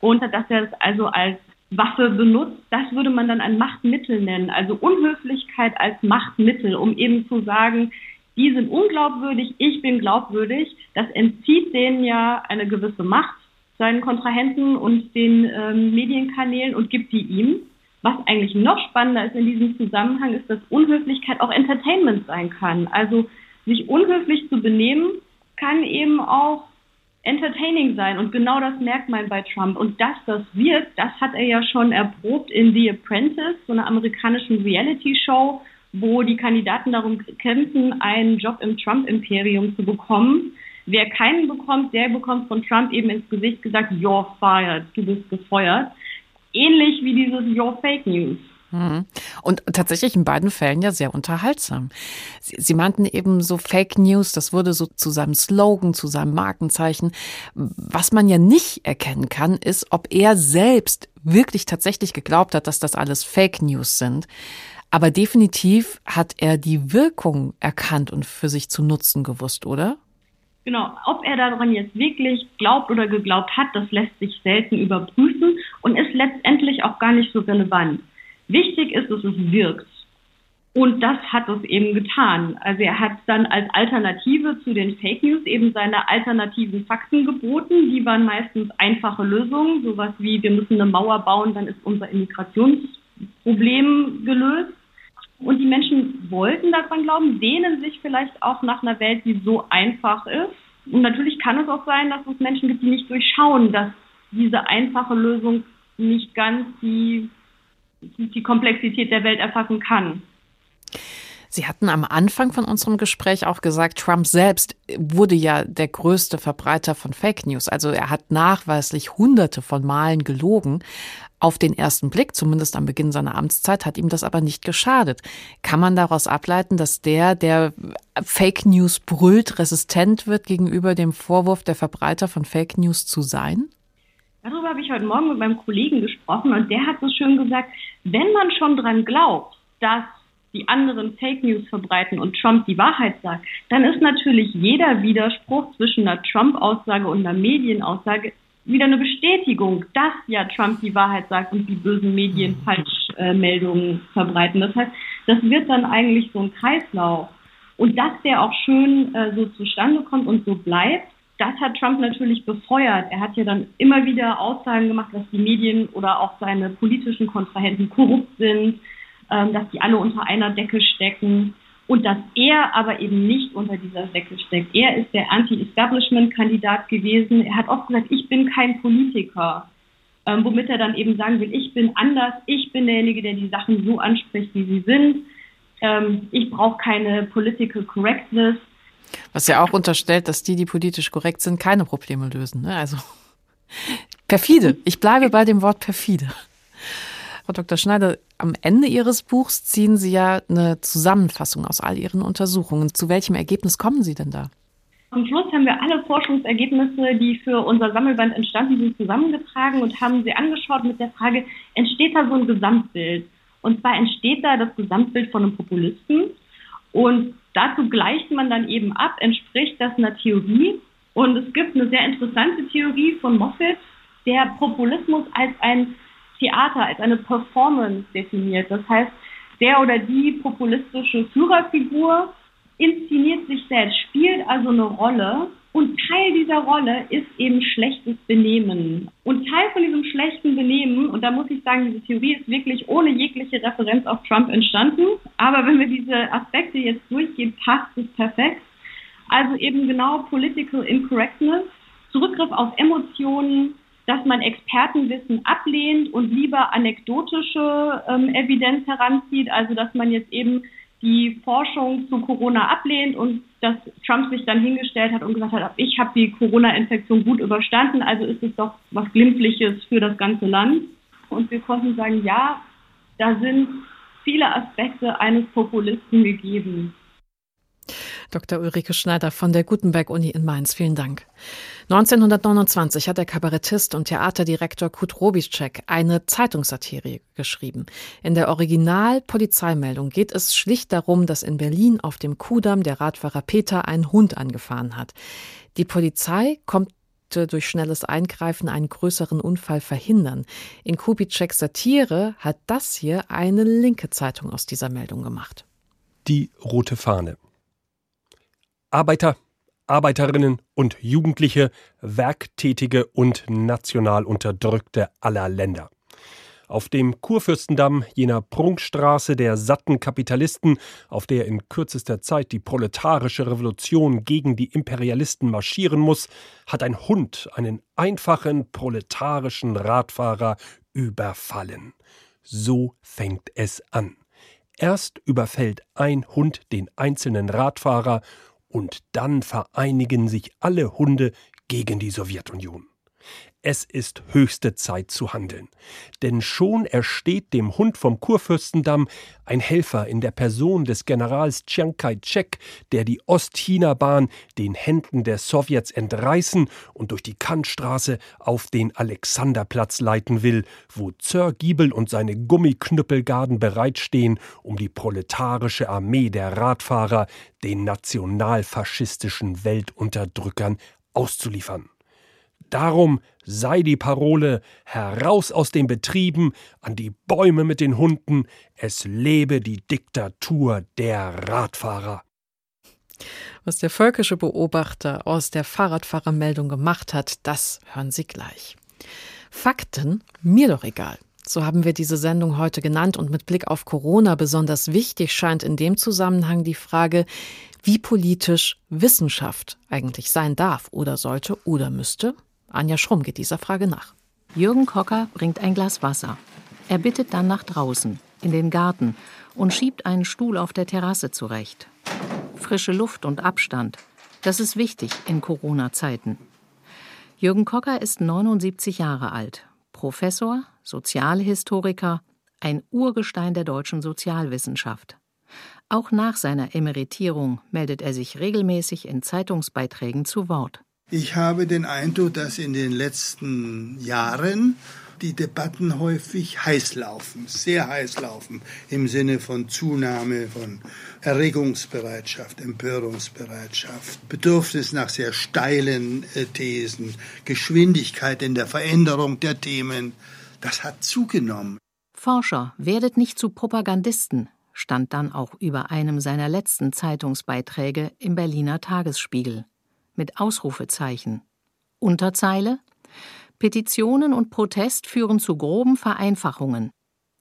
S21: Und dass er es also als Waffe benutzt, das würde man dann ein Machtmittel nennen. Also Unhöflichkeit als Machtmittel, um eben zu sagen, die sind unglaubwürdig, ich bin glaubwürdig. Das entzieht denen ja eine gewisse Macht seinen Kontrahenten und den ähm, Medienkanälen und gibt die ihm. Was eigentlich noch spannender ist in diesem Zusammenhang, ist, dass Unhöflichkeit auch Entertainment sein kann. Also sich unhöflich zu benehmen, kann eben auch entertaining sein. Und genau das merkt man bei Trump. Und dass das wird, das hat er ja schon erprobt in The Apprentice, so einer amerikanischen Reality-Show, wo die Kandidaten darum kämpfen, einen Job im Trump-Imperium zu bekommen. Wer keinen bekommt, der bekommt von Trump eben ins Gesicht gesagt, you're fired, du bist gefeuert. Ähnlich wie dieses You're Fake News.
S2: Mhm. Und tatsächlich in beiden Fällen ja sehr unterhaltsam. Sie, Sie, meinten eben so Fake News, das wurde so zu seinem Slogan, zu seinem Markenzeichen. Was man ja nicht erkennen kann, ist, ob er selbst wirklich tatsächlich geglaubt hat, dass das alles Fake News sind. Aber definitiv hat er die Wirkung erkannt und für sich zu nutzen gewusst, oder?
S21: Genau, ob er daran jetzt wirklich glaubt oder geglaubt hat, das lässt sich selten überprüfen und ist letztendlich auch gar nicht so relevant. Wichtig ist, dass es wirkt. Und das hat es eben getan. Also er hat dann als Alternative zu den Fake News eben seine alternativen Fakten geboten. Die waren meistens einfache Lösungen, sowas wie wir müssen eine Mauer bauen, dann ist unser Immigrationsproblem gelöst. Und die Menschen wollten daran glauben, sehnen sich vielleicht auch nach einer Welt, die so einfach ist. Und natürlich kann es auch sein, dass es Menschen gibt, die nicht durchschauen, dass diese einfache Lösung nicht ganz die, die Komplexität der Welt erfassen kann.
S2: Sie hatten am Anfang von unserem Gespräch auch gesagt, Trump selbst wurde ja der größte Verbreiter von Fake News. Also er hat nachweislich hunderte von Malen gelogen. Auf den ersten Blick, zumindest am Beginn seiner Amtszeit, hat ihm das aber nicht geschadet. Kann man daraus ableiten, dass der, der Fake News brüllt, resistent wird gegenüber dem Vorwurf, der Verbreiter von Fake News zu sein?
S21: Darüber habe ich heute Morgen mit meinem Kollegen gesprochen und der hat so schön gesagt, wenn man schon dran glaubt, dass die anderen Fake News verbreiten und Trump die Wahrheit sagt, dann ist natürlich jeder Widerspruch zwischen einer Trump-Aussage und einer Medienaussage wieder eine Bestätigung, dass ja Trump die Wahrheit sagt und die bösen Medien mhm. Falschmeldungen äh, verbreiten. Das heißt, das wird dann eigentlich so ein Kreislauf. Und dass der auch schön äh, so zustande kommt und so bleibt, das hat Trump natürlich befeuert. Er hat ja dann immer wieder Aussagen gemacht, dass die Medien oder auch seine politischen Kontrahenten korrupt sind, ähm, dass die alle unter einer Decke stecken und dass er aber eben nicht unter dieser Decke steckt. Er ist der Anti-Establishment-Kandidat gewesen. Er hat oft gesagt, ich bin kein Politiker. Ähm, womit er dann eben sagen will, ich bin anders, ich bin derjenige, der die Sachen so anspricht, wie sie sind. Ähm, ich brauche keine Political Correctness.
S2: Was ja auch unterstellt, dass die, die politisch korrekt sind, keine Probleme lösen. Ne? Also perfide. Ich bleibe bei dem Wort perfide. Frau Dr. Schneider, am Ende Ihres Buchs ziehen Sie ja eine Zusammenfassung aus all Ihren Untersuchungen. Zu welchem Ergebnis kommen Sie denn da?
S21: Am Schluss haben wir alle Forschungsergebnisse, die für unser Sammelband entstanden sind, zusammengetragen und haben sie angeschaut mit der Frage, entsteht da so ein Gesamtbild? Und zwar entsteht da das Gesamtbild von einem Populisten und dazu gleicht man dann eben ab, entspricht das einer Theorie. Und es gibt eine sehr interessante Theorie von Moffat, der Populismus als ein Theater, als eine Performance definiert. Das heißt, der oder die populistische Führerfigur inszeniert sich selbst, spielt also eine Rolle und Teil dieser Rolle ist eben schlechtes Benehmen. Und Teil von diesem schlechten Benehmen, und da muss ich sagen, diese Theorie ist wirklich ohne jegliche Referenz auf Trump entstanden, aber wenn wir diese Aspekte jetzt durchgehen, passt es perfekt. Also eben genau Political Incorrectness, Zurückgriff auf Emotionen, dass man Expertenwissen ablehnt und lieber anekdotische ähm, Evidenz heranzieht, also dass man jetzt eben die Forschung zu Corona ablehnt und dass Trump sich dann hingestellt hat und gesagt hat, ich habe die Corona-Infektion gut überstanden, also ist es doch was Glimpfliches für das ganze Land. Und wir konnten sagen, ja, da sind viele Aspekte eines Populisten gegeben.
S2: Dr. Ulrike Schneider von der Gutenberg-Uni in Mainz. Vielen Dank. 1929 hat der Kabarettist und Theaterdirektor Kurt Robitschek eine Zeitungssatire geschrieben. In der Original-Polizeimeldung geht es schlicht darum, dass in Berlin auf dem Kudamm der Radfahrer Peter einen Hund angefahren hat. Die Polizei kommt durch schnelles Eingreifen einen größeren Unfall verhindern. In Kubitscheks Satire hat das hier eine linke Zeitung aus dieser Meldung gemacht.
S19: Die rote Fahne. Arbeiter, Arbeiterinnen und Jugendliche, Werktätige und national Unterdrückte aller Länder. Auf dem Kurfürstendamm, jener Prunkstraße der satten Kapitalisten, auf der in kürzester Zeit die proletarische Revolution gegen die Imperialisten marschieren muss, hat ein Hund einen einfachen proletarischen Radfahrer überfallen. So fängt es an. Erst überfällt ein Hund den einzelnen Radfahrer und dann vereinigen sich alle Hunde gegen die Sowjetunion. Es ist höchste Zeit zu handeln. Denn schon ersteht dem Hund vom Kurfürstendamm ein Helfer in der Person des Generals Chiang Kai-shek, der die Ostchina-Bahn den Händen der Sowjets entreißen und durch die Kantstraße auf den Alexanderplatz leiten will, wo Sir Giebel und seine Gummiknüppelgarden bereitstehen, um die proletarische Armee der Radfahrer den nationalfaschistischen Weltunterdrückern auszuliefern. Darum sei die Parole heraus aus den Betrieben, an die Bäume mit den Hunden, es lebe die Diktatur der Radfahrer.
S2: Was der völkische Beobachter aus der Fahrradfahrermeldung gemacht hat, das hören Sie gleich. Fakten, mir doch egal. So haben wir diese Sendung heute genannt und mit Blick auf Corona besonders wichtig scheint in dem Zusammenhang die Frage, wie politisch Wissenschaft eigentlich sein darf oder sollte oder müsste. Anja Schrumm geht dieser Frage nach.
S22: Jürgen Kocker bringt ein Glas Wasser. Er bittet dann nach draußen, in den Garten und schiebt einen Stuhl auf der Terrasse zurecht. Frische Luft und Abstand, das ist wichtig in Corona-Zeiten. Jürgen Kocker ist 79 Jahre alt, Professor, Sozialhistoriker, ein Urgestein der deutschen Sozialwissenschaft. Auch nach seiner Emeritierung meldet er sich regelmäßig in Zeitungsbeiträgen zu Wort.
S23: Ich habe den Eindruck, dass in den letzten Jahren die Debatten häufig heiß laufen, sehr heiß laufen, im Sinne von Zunahme von Erregungsbereitschaft, Empörungsbereitschaft, Bedürfnis nach sehr steilen äh, Thesen, Geschwindigkeit in der Veränderung der Themen. Das hat zugenommen.
S22: Forscher, werdet nicht zu Propagandisten, stand dann auch über einem seiner letzten Zeitungsbeiträge im Berliner Tagesspiegel mit Ausrufezeichen. Unterzeile Petitionen und Protest führen zu groben Vereinfachungen.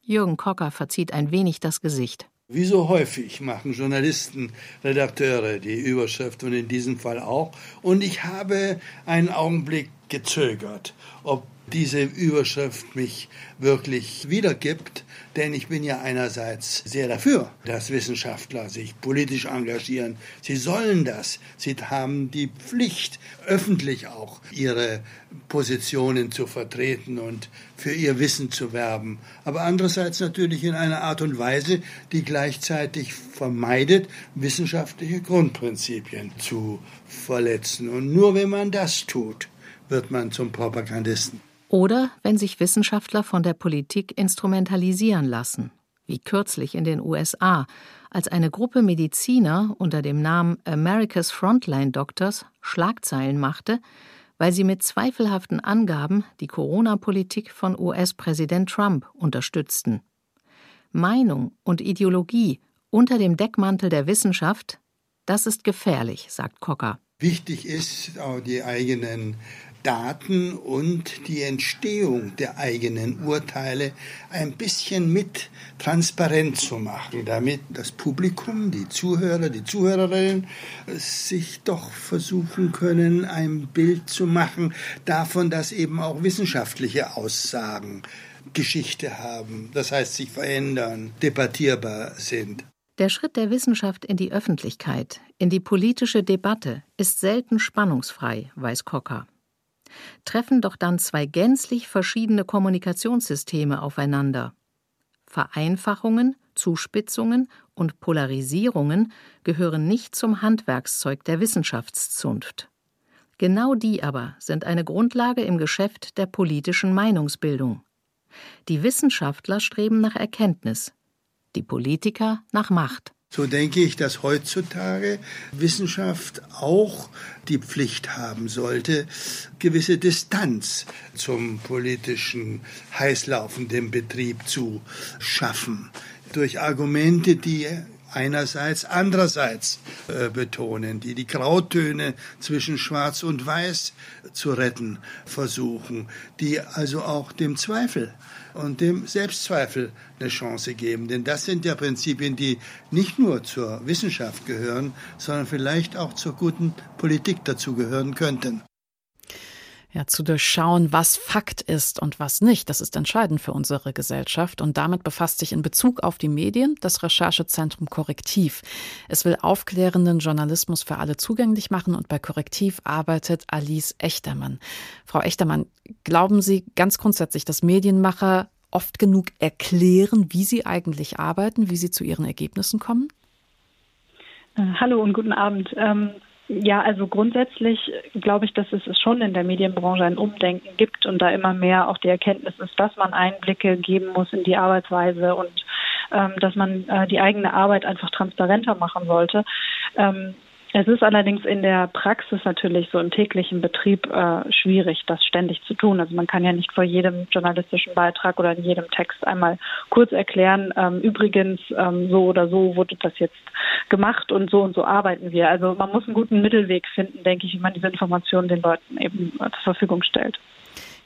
S22: Jürgen Kocker verzieht ein wenig das Gesicht.
S23: Wie so häufig machen Journalisten, Redakteure die Überschrift und in diesem Fall auch. Und ich habe einen Augenblick gezögert, ob diese Überschrift mich wirklich wiedergibt, denn ich bin ja einerseits sehr dafür, dass Wissenschaftler sich politisch engagieren. Sie sollen das. Sie haben die Pflicht, öffentlich auch ihre Positionen zu vertreten und für ihr Wissen zu werben. Aber andererseits natürlich in einer Art und Weise, die gleichzeitig vermeidet, wissenschaftliche Grundprinzipien zu verletzen. Und nur wenn man das tut, wird man zum Propagandisten.
S22: Oder wenn sich Wissenschaftler von der Politik instrumentalisieren lassen, wie kürzlich in den USA, als eine Gruppe Mediziner unter dem Namen America's Frontline Doctors Schlagzeilen machte, weil sie mit zweifelhaften Angaben die Corona-Politik von US-Präsident Trump unterstützten. Meinung und Ideologie unter dem Deckmantel der Wissenschaft, das ist gefährlich, sagt Cocker.
S23: Wichtig ist, auch die eigenen Daten und die Entstehung der eigenen Urteile ein bisschen mit transparent zu machen, damit das Publikum, die Zuhörer, die Zuhörerinnen sich doch versuchen können, ein Bild zu machen davon, dass eben auch wissenschaftliche Aussagen Geschichte haben, das heißt sich verändern, debattierbar sind.
S22: Der Schritt der Wissenschaft in die Öffentlichkeit, in die politische Debatte ist selten spannungsfrei, weiß Cocker treffen doch dann zwei gänzlich verschiedene Kommunikationssysteme aufeinander. Vereinfachungen, Zuspitzungen und Polarisierungen gehören nicht zum Handwerkszeug der Wissenschaftszunft. Genau die aber sind eine Grundlage im Geschäft der politischen Meinungsbildung. Die Wissenschaftler streben nach Erkenntnis, die Politiker nach Macht.
S23: So denke ich, dass heutzutage Wissenschaft auch die Pflicht haben sollte, gewisse Distanz zum politischen heißlaufenden Betrieb zu schaffen. Durch Argumente, die einerseits, andererseits äh, betonen, die die Grautöne zwischen Schwarz und Weiß zu retten versuchen, die also auch dem Zweifel und dem Selbstzweifel eine Chance geben. Denn das sind ja Prinzipien, die nicht nur zur Wissenschaft gehören, sondern vielleicht auch zur guten Politik dazugehören könnten.
S2: Ja, zu durchschauen, was Fakt ist und was nicht, das ist entscheidend für unsere Gesellschaft. Und damit befasst sich in Bezug auf die Medien das Recherchezentrum Korrektiv. Es will aufklärenden Journalismus für alle zugänglich machen und bei Korrektiv arbeitet Alice Echtermann. Frau Echtermann, glauben Sie ganz grundsätzlich, dass Medienmacher oft genug erklären, wie sie eigentlich arbeiten, wie sie zu ihren Ergebnissen kommen?
S24: Äh, hallo und guten Abend. Ja, also grundsätzlich glaube ich, dass es schon in der Medienbranche ein Umdenken gibt und da immer mehr auch die Erkenntnis ist, dass man Einblicke geben muss in die Arbeitsweise und ähm, dass man äh, die eigene Arbeit einfach transparenter machen sollte. Ähm, es ist allerdings in der Praxis natürlich so im täglichen Betrieb äh, schwierig, das ständig zu tun. Also man kann ja nicht vor jedem journalistischen Beitrag oder in jedem Text einmal kurz erklären, ähm, übrigens ähm, so oder so wurde das jetzt gemacht und so und so arbeiten wir. Also man muss einen guten Mittelweg finden, denke ich, wie man diese Informationen den Leuten eben äh, zur Verfügung stellt.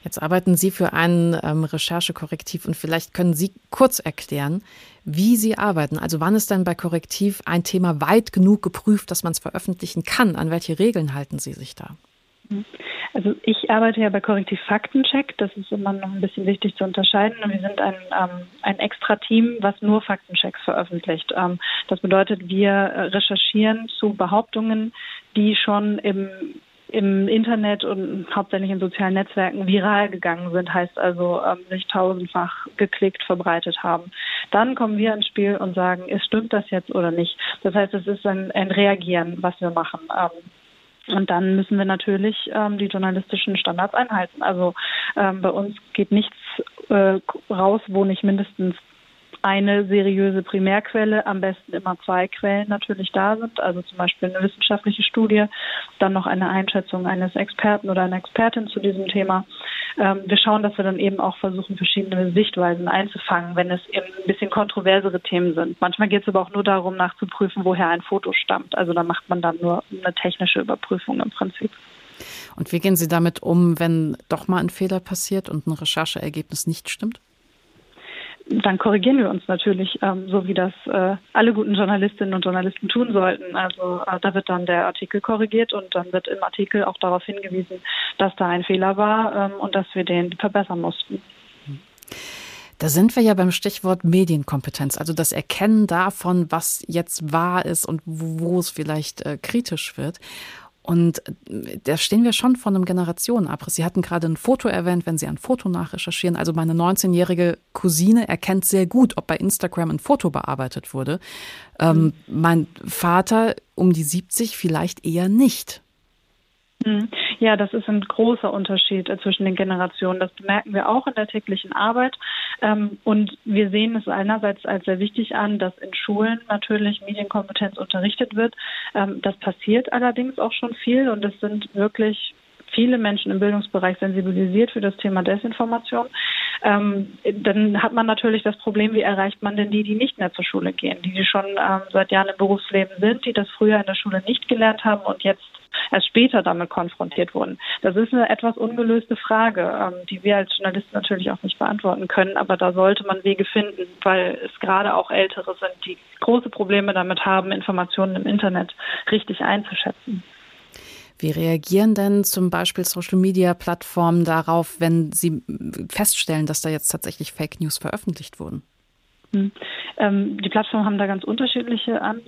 S2: Jetzt arbeiten Sie für ein ähm, Recherchekorrektiv und vielleicht können Sie kurz erklären, wie Sie arbeiten. Also wann ist denn bei Korrektiv ein Thema weit genug geprüft, dass man es veröffentlichen kann? An welche Regeln halten Sie sich da?
S24: Also ich arbeite ja bei Korrektiv Faktencheck. Das ist immer noch ein bisschen wichtig zu unterscheiden. Wir sind ein, ähm, ein extra Team, was nur Faktenchecks veröffentlicht. Ähm, das bedeutet, wir recherchieren zu Behauptungen, die schon im im Internet und hauptsächlich in sozialen Netzwerken viral gegangen sind, heißt also ähm, sich tausendfach geklickt, verbreitet haben. Dann kommen wir ins Spiel und sagen, ist stimmt das jetzt oder nicht? Das heißt, es ist ein, ein Reagieren, was wir machen. Ähm, und dann müssen wir natürlich ähm, die journalistischen Standards einhalten. Also ähm, bei uns geht nichts äh, raus, wo nicht mindestens eine seriöse Primärquelle, am besten immer zwei Quellen natürlich da sind, also zum Beispiel eine wissenschaftliche Studie, dann noch eine Einschätzung eines Experten oder einer Expertin zu diesem Thema. Ähm, wir schauen, dass wir dann eben auch versuchen, verschiedene Sichtweisen einzufangen, wenn es eben ein bisschen kontroversere Themen sind. Manchmal geht es aber auch nur darum, nachzuprüfen, woher ein Foto stammt. Also da macht man dann nur eine technische Überprüfung im Prinzip.
S2: Und wie gehen Sie damit um, wenn doch mal ein Fehler passiert und ein Rechercheergebnis nicht stimmt?
S24: Dann korrigieren wir uns natürlich, ähm, so wie das äh, alle guten Journalistinnen und Journalisten tun sollten. Also äh, da wird dann der Artikel korrigiert und dann wird im Artikel auch darauf hingewiesen, dass da ein Fehler war ähm, und dass wir den verbessern mussten.
S2: Da sind wir ja beim Stichwort Medienkompetenz, also das Erkennen davon, was jetzt wahr ist und wo es vielleicht äh, kritisch wird. Und äh, da stehen wir schon vor einem Generationenabriss. Sie hatten gerade ein Foto erwähnt, wenn Sie ein Foto nachrecherchieren. Also meine 19-jährige Cousine erkennt sehr gut, ob bei Instagram ein Foto bearbeitet wurde. Ähm. Mein Vater um die 70 vielleicht eher nicht.
S24: Mhm. Ja, das ist ein großer Unterschied äh, zwischen den Generationen. Das bemerken wir auch in der täglichen Arbeit. Ähm, und wir sehen es einerseits als sehr wichtig an, dass in Schulen natürlich Medienkompetenz unterrichtet wird. Ähm, das passiert allerdings auch schon viel und es sind wirklich viele Menschen im Bildungsbereich sensibilisiert für das Thema Desinformation. Ähm, dann hat man natürlich das Problem, wie erreicht man denn die, die nicht mehr zur Schule gehen, die, schon ähm, seit Jahren im Berufsleben sind, die das früher in der Schule nicht gelernt haben und jetzt erst später damit konfrontiert wurden. Das ist eine etwas ungelöste Frage, ähm, die wir als Journalisten natürlich auch nicht beantworten können, aber da sollte man Wege finden, weil es gerade auch Ältere sind, die große Probleme damit haben, Informationen im Internet richtig einzuschätzen.
S2: Wie reagieren denn zum Beispiel Social-Media-Plattformen darauf, wenn sie feststellen, dass da jetzt tatsächlich Fake News veröffentlicht wurden?
S24: Hm. Ähm, die Plattformen haben da ganz unterschiedliche an,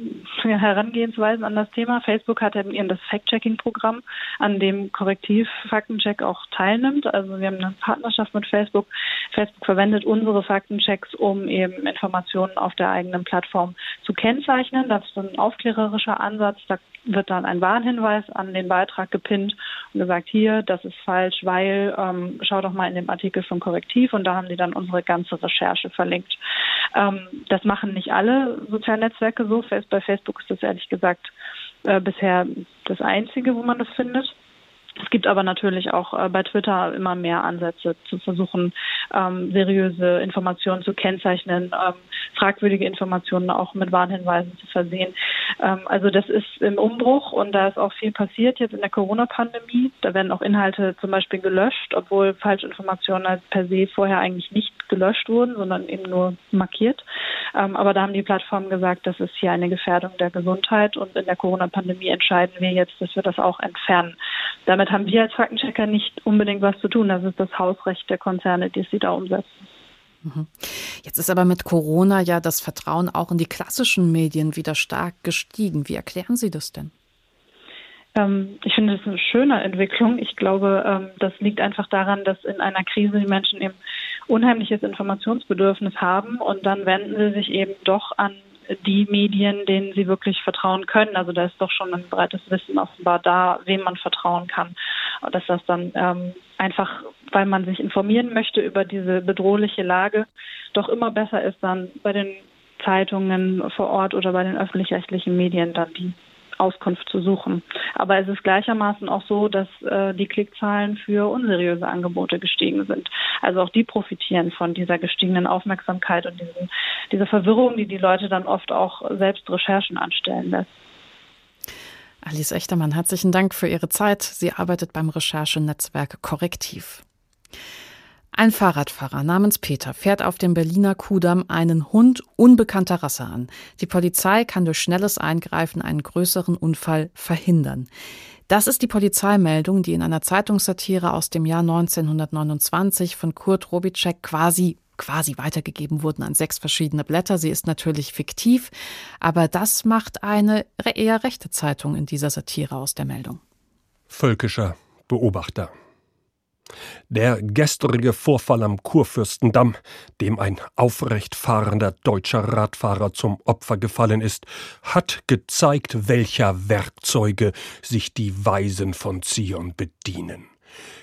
S24: Herangehensweisen an das Thema. Facebook hat eben das Fact-Checking-Programm, an dem Korrektiv Faktencheck auch teilnimmt. Also wir haben eine Partnerschaft mit Facebook. Facebook verwendet unsere Faktenchecks, um eben Informationen auf der eigenen Plattform zu kennzeichnen. Das ist ein aufklärerischer Ansatz. Da wird dann ein Warnhinweis an den Beitrag gepinnt und gesagt, hier, das ist falsch, weil ähm, schau doch mal in dem Artikel von Korrektiv und da haben die dann unsere ganze Recherche verlinkt. Ähm, das machen nicht alle sozialen Netzwerke so. Bei Facebook ist das ehrlich gesagt äh, bisher das Einzige, wo man das findet. Es gibt aber natürlich auch äh, bei Twitter immer mehr Ansätze zu versuchen, ähm, seriöse Informationen zu kennzeichnen, ähm, fragwürdige Informationen auch mit Warnhinweisen zu versehen. Ähm, also das ist im Umbruch und da ist auch viel passiert jetzt in der Corona-Pandemie. Da werden auch Inhalte zum Beispiel gelöscht, obwohl Falschinformationen als per se vorher eigentlich nicht gelöscht wurden, sondern eben nur markiert. Ähm, aber da haben die Plattformen gesagt, das ist hier eine Gefährdung der Gesundheit und in der Corona-Pandemie entscheiden wir jetzt, dass wir das auch entfernen. damit haben wir als Faktenchecker nicht unbedingt was zu tun. Das ist das Hausrecht der Konzerne, die sie da umsetzen.
S2: Mhm. Jetzt ist aber mit Corona ja das Vertrauen auch in die klassischen Medien wieder stark gestiegen. Wie erklären Sie das denn?
S24: Ähm, ich finde das eine schöne Entwicklung. Ich glaube, ähm, das liegt einfach daran, dass in einer Krise die Menschen eben unheimliches Informationsbedürfnis haben und dann wenden sie sich eben doch an die Medien, denen sie wirklich vertrauen können. Also da ist doch schon ein breites Wissen offenbar da, wem man vertrauen kann. Dass das dann ähm, einfach, weil man sich informieren möchte über diese bedrohliche Lage, doch immer besser ist, dann bei den Zeitungen vor Ort oder bei den öffentlich-rechtlichen Medien dann die Auskunft zu suchen. Aber es ist gleichermaßen auch so, dass äh, die Klickzahlen für unseriöse Angebote gestiegen sind. Also auch die profitieren von dieser gestiegenen Aufmerksamkeit und diesen, dieser Verwirrung, die die Leute dann oft auch selbst Recherchen anstellen lässt.
S2: Alice Echtermann, herzlichen Dank für Ihre Zeit. Sie arbeitet beim Recherchenetzwerk Korrektiv. Ein Fahrradfahrer namens Peter fährt auf dem Berliner Kudamm einen Hund unbekannter Rasse an. Die Polizei kann durch schnelles Eingreifen einen größeren Unfall verhindern. Das ist die Polizeimeldung, die in einer Zeitungssatire aus dem Jahr 1929 von Kurt Robitschek quasi quasi weitergegeben wurden an sechs verschiedene Blätter. Sie ist natürlich fiktiv, aber das macht eine eher rechte Zeitung in dieser Satire aus der Meldung.
S19: Völkischer Beobachter. Der gestrige Vorfall am Kurfürstendamm, dem ein aufrecht fahrender deutscher Radfahrer zum Opfer gefallen ist, hat gezeigt, welcher Werkzeuge sich die Weisen von Zion bedienen.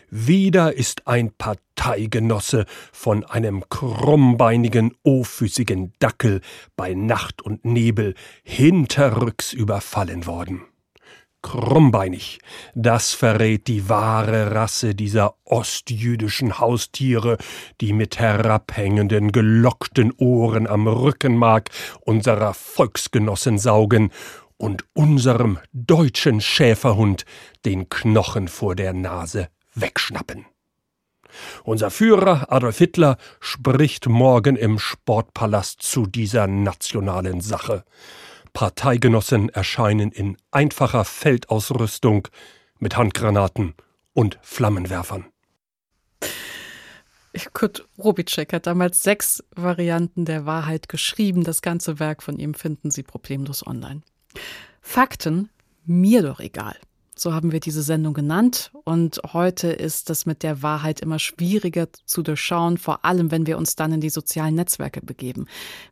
S19: Wieder ist ein Parteigenosse von einem krummbeinigen, ofüßigen Dackel bei Nacht und Nebel hinterrücks überfallen worden krummbeinig. Das verrät die wahre Rasse dieser ostjüdischen Haustiere, die mit herabhängenden, gelockten Ohren am Rückenmark unserer Volksgenossen saugen und unserem deutschen Schäferhund den Knochen vor der Nase wegschnappen. Unser Führer Adolf Hitler spricht morgen im Sportpalast zu dieser nationalen Sache. Parteigenossen erscheinen in einfacher Feldausrüstung mit Handgranaten und Flammenwerfern.
S2: Kurt Robitschek hat damals sechs Varianten der Wahrheit geschrieben. Das ganze Werk von ihm finden Sie problemlos online. Fakten, mir doch egal. So haben wir diese Sendung genannt. Und heute ist es mit der Wahrheit immer schwieriger zu durchschauen, vor allem wenn wir uns dann in die sozialen Netzwerke begeben.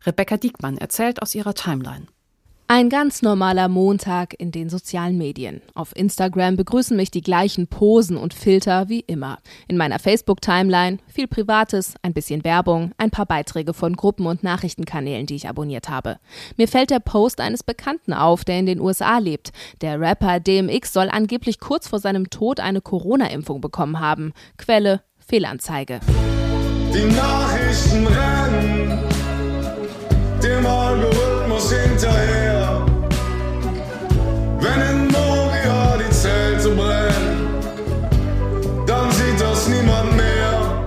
S2: Rebecca Diekmann erzählt aus ihrer Timeline.
S25: Ein ganz normaler Montag in den sozialen Medien. Auf Instagram begrüßen mich die gleichen Posen und Filter wie immer. In meiner Facebook-Timeline viel Privates, ein bisschen Werbung, ein paar Beiträge von Gruppen und Nachrichtenkanälen, die ich abonniert habe. Mir fällt der Post eines Bekannten auf, der in den USA lebt. Der Rapper DMX soll angeblich kurz vor seinem Tod eine Corona-Impfung bekommen haben. Quelle Fehlanzeige. Die Nachrichten rennen dem Algorithmus hinterher. Wenn in Moria die Zelte brennen, dann sieht das niemand mehr.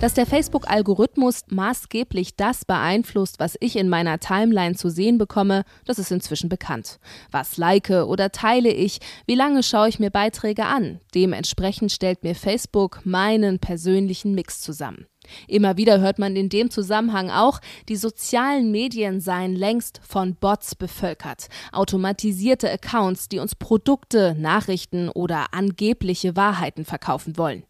S25: Dass der Facebook-Algorithmus maßgeblich das beeinflusst, was ich in meiner Timeline zu sehen bekomme, das ist inzwischen bekannt. Was like oder teile ich, wie lange schaue ich mir Beiträge an? Dementsprechend stellt mir Facebook meinen persönlichen Mix zusammen. Immer wieder hört man in dem Zusammenhang auch, die sozialen Medien seien längst von Bots bevölkert. Automatisierte Accounts, die uns Produkte, Nachrichten oder angebliche Wahrheiten verkaufen wollen.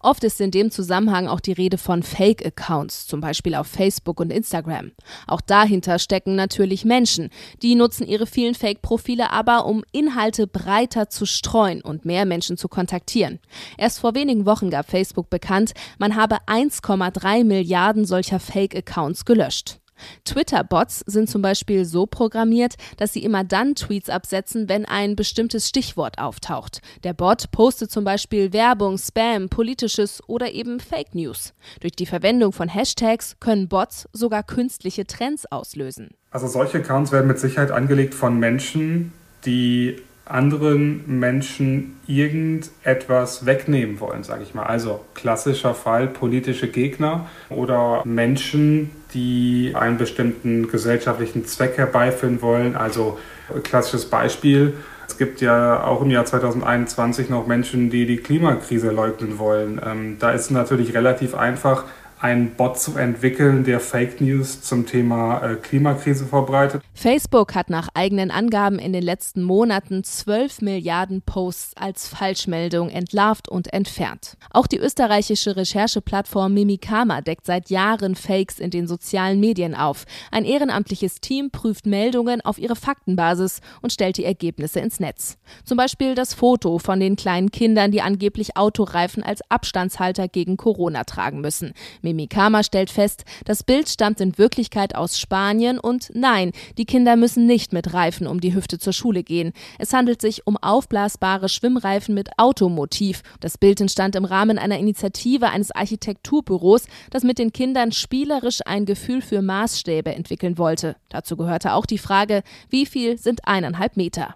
S25: Oft ist in dem Zusammenhang auch die Rede von Fake-Accounts, zum Beispiel auf Facebook und Instagram. Auch dahinter stecken natürlich Menschen. Die nutzen ihre vielen Fake-Profile aber, um Inhalte breiter zu streuen und mehr Menschen zu kontaktieren. Erst vor wenigen Wochen gab Facebook bekannt, man habe 1,3 Milliarden solcher Fake-Accounts gelöscht. Twitter-Bots sind zum Beispiel so programmiert, dass sie immer dann Tweets absetzen, wenn ein bestimmtes Stichwort auftaucht. Der Bot postet zum Beispiel Werbung, Spam, politisches oder eben Fake News. Durch die Verwendung von Hashtags können Bots sogar künstliche Trends auslösen.
S10: Also solche Accounts werden mit Sicherheit angelegt von Menschen, die anderen Menschen irgendetwas wegnehmen wollen, sage ich mal. Also klassischer Fall politische Gegner oder Menschen, die einen bestimmten gesellschaftlichen Zweck herbeiführen wollen. Also klassisches Beispiel, Es gibt ja auch im Jahr 2021 noch Menschen, die die Klimakrise leugnen wollen. Ähm, da ist es natürlich relativ einfach, einen Bot zu entwickeln, der Fake News zum Thema äh, Klimakrise verbreitet.
S25: Facebook hat nach eigenen Angaben in den letzten Monaten 12 Milliarden Posts als Falschmeldung entlarvt und entfernt. Auch die österreichische Rechercheplattform Mimikama deckt seit Jahren Fakes in den sozialen Medien auf. Ein ehrenamtliches Team prüft Meldungen auf ihre Faktenbasis und stellt die Ergebnisse ins Netz. Zum Beispiel das Foto von den kleinen Kindern, die angeblich Autoreifen als Abstandshalter gegen Corona tragen müssen. Stellt fest, das Bild stammt in Wirklichkeit aus Spanien und nein, die Kinder müssen nicht mit Reifen um die Hüfte zur Schule gehen. Es handelt sich um aufblasbare Schwimmreifen mit Automotiv. Das Bild entstand im Rahmen einer Initiative eines Architekturbüros, das mit den Kindern spielerisch ein Gefühl für Maßstäbe entwickeln wollte. Dazu gehörte auch die Frage, wie viel sind eineinhalb Meter?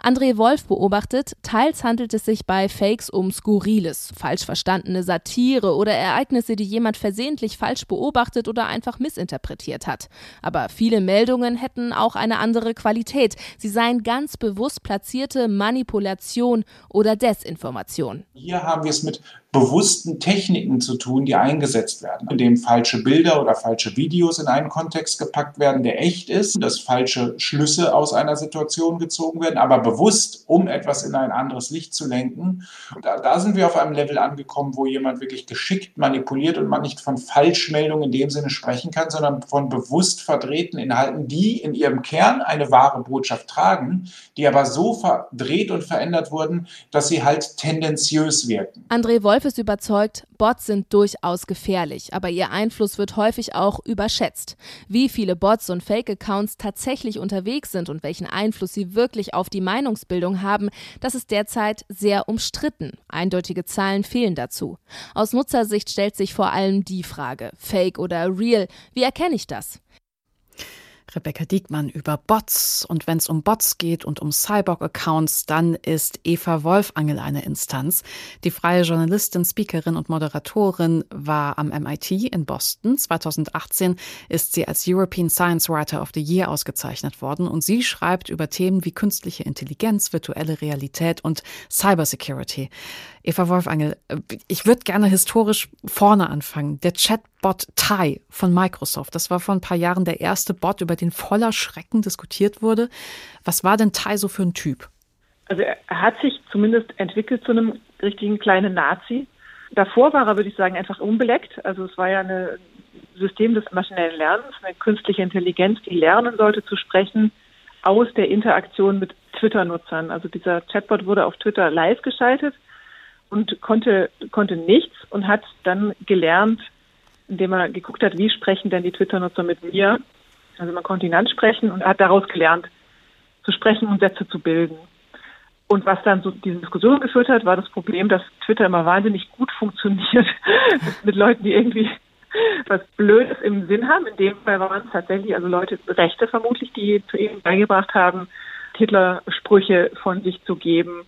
S25: André Wolf beobachtet, teils handelt es sich bei Fakes um Skurriles, falsch verstandene Satire oder Ereignisse, die jemand versehentlich falsch beobachtet oder einfach missinterpretiert hat. Aber viele Meldungen hätten auch eine andere Qualität. Sie seien ganz bewusst platzierte Manipulation oder Desinformation.
S26: Hier haben wir es mit bewussten Techniken zu tun, die eingesetzt werden, indem falsche Bilder oder falsche Videos in einen Kontext gepackt werden, der echt ist, dass falsche Schlüsse aus einer Situation gezogen werden, aber bewusst, um etwas in ein anderes Licht zu lenken. Da, da sind wir auf einem Level angekommen, wo jemand wirklich geschickt manipuliert und man nicht von Falschmeldungen in dem Sinne sprechen kann, sondern von bewusst verdrehten Inhalten, die in ihrem Kern eine wahre Botschaft tragen, die aber so verdreht und verändert wurden, dass sie halt tendenziös wirken.
S25: André Wolf ist überzeugt, Bots sind durchaus gefährlich, aber ihr Einfluss wird häufig auch überschätzt. Wie viele Bots und Fake-Accounts tatsächlich unterwegs sind und welchen Einfluss sie wirklich auf die Meinungsbildung haben, das ist derzeit sehr umstritten. Eindeutige Zahlen fehlen dazu. Aus Nutzersicht stellt sich vor allem die Frage, Fake oder Real, wie erkenne ich das?
S2: Rebecca Diekmann über Bots. Und wenn es um Bots geht und um Cyborg-Accounts, dann ist Eva Wolfangel eine Instanz. Die freie Journalistin, Speakerin und Moderatorin war am MIT in Boston. 2018 ist sie als European Science Writer of the Year ausgezeichnet worden und sie schreibt über Themen wie künstliche Intelligenz, virtuelle Realität und Cybersecurity. Eva Wolfangel, ich würde gerne historisch vorne anfangen. Der Chatbot Tai von Microsoft, das war vor ein paar Jahren der erste Bot, über den voller Schrecken diskutiert wurde. Was war denn Tai so für ein Typ?
S27: Also er hat sich zumindest entwickelt zu einem richtigen kleinen Nazi. Davor war er, würde ich sagen, einfach unbeleckt. Also es war ja ein System des maschinellen Lernens, eine künstliche Intelligenz, die lernen sollte zu sprechen aus der Interaktion mit Twitter-Nutzern. Also dieser Chatbot wurde auf Twitter live geschaltet und konnte, konnte nichts und hat dann gelernt, indem er geguckt hat, wie sprechen denn die Twitter-Nutzer mit mir. Also man konnte ihn ansprechen und hat daraus gelernt, zu sprechen und Sätze zu bilden. Und was dann so diese Diskussion geführt hat, war das Problem, dass Twitter immer wahnsinnig gut funktioniert mit Leuten, die irgendwie was Blödes im Sinn haben. In dem Fall waren es tatsächlich also Leute, Rechte vermutlich, die zu ihm beigebracht haben, Hitler-Sprüche von sich zu geben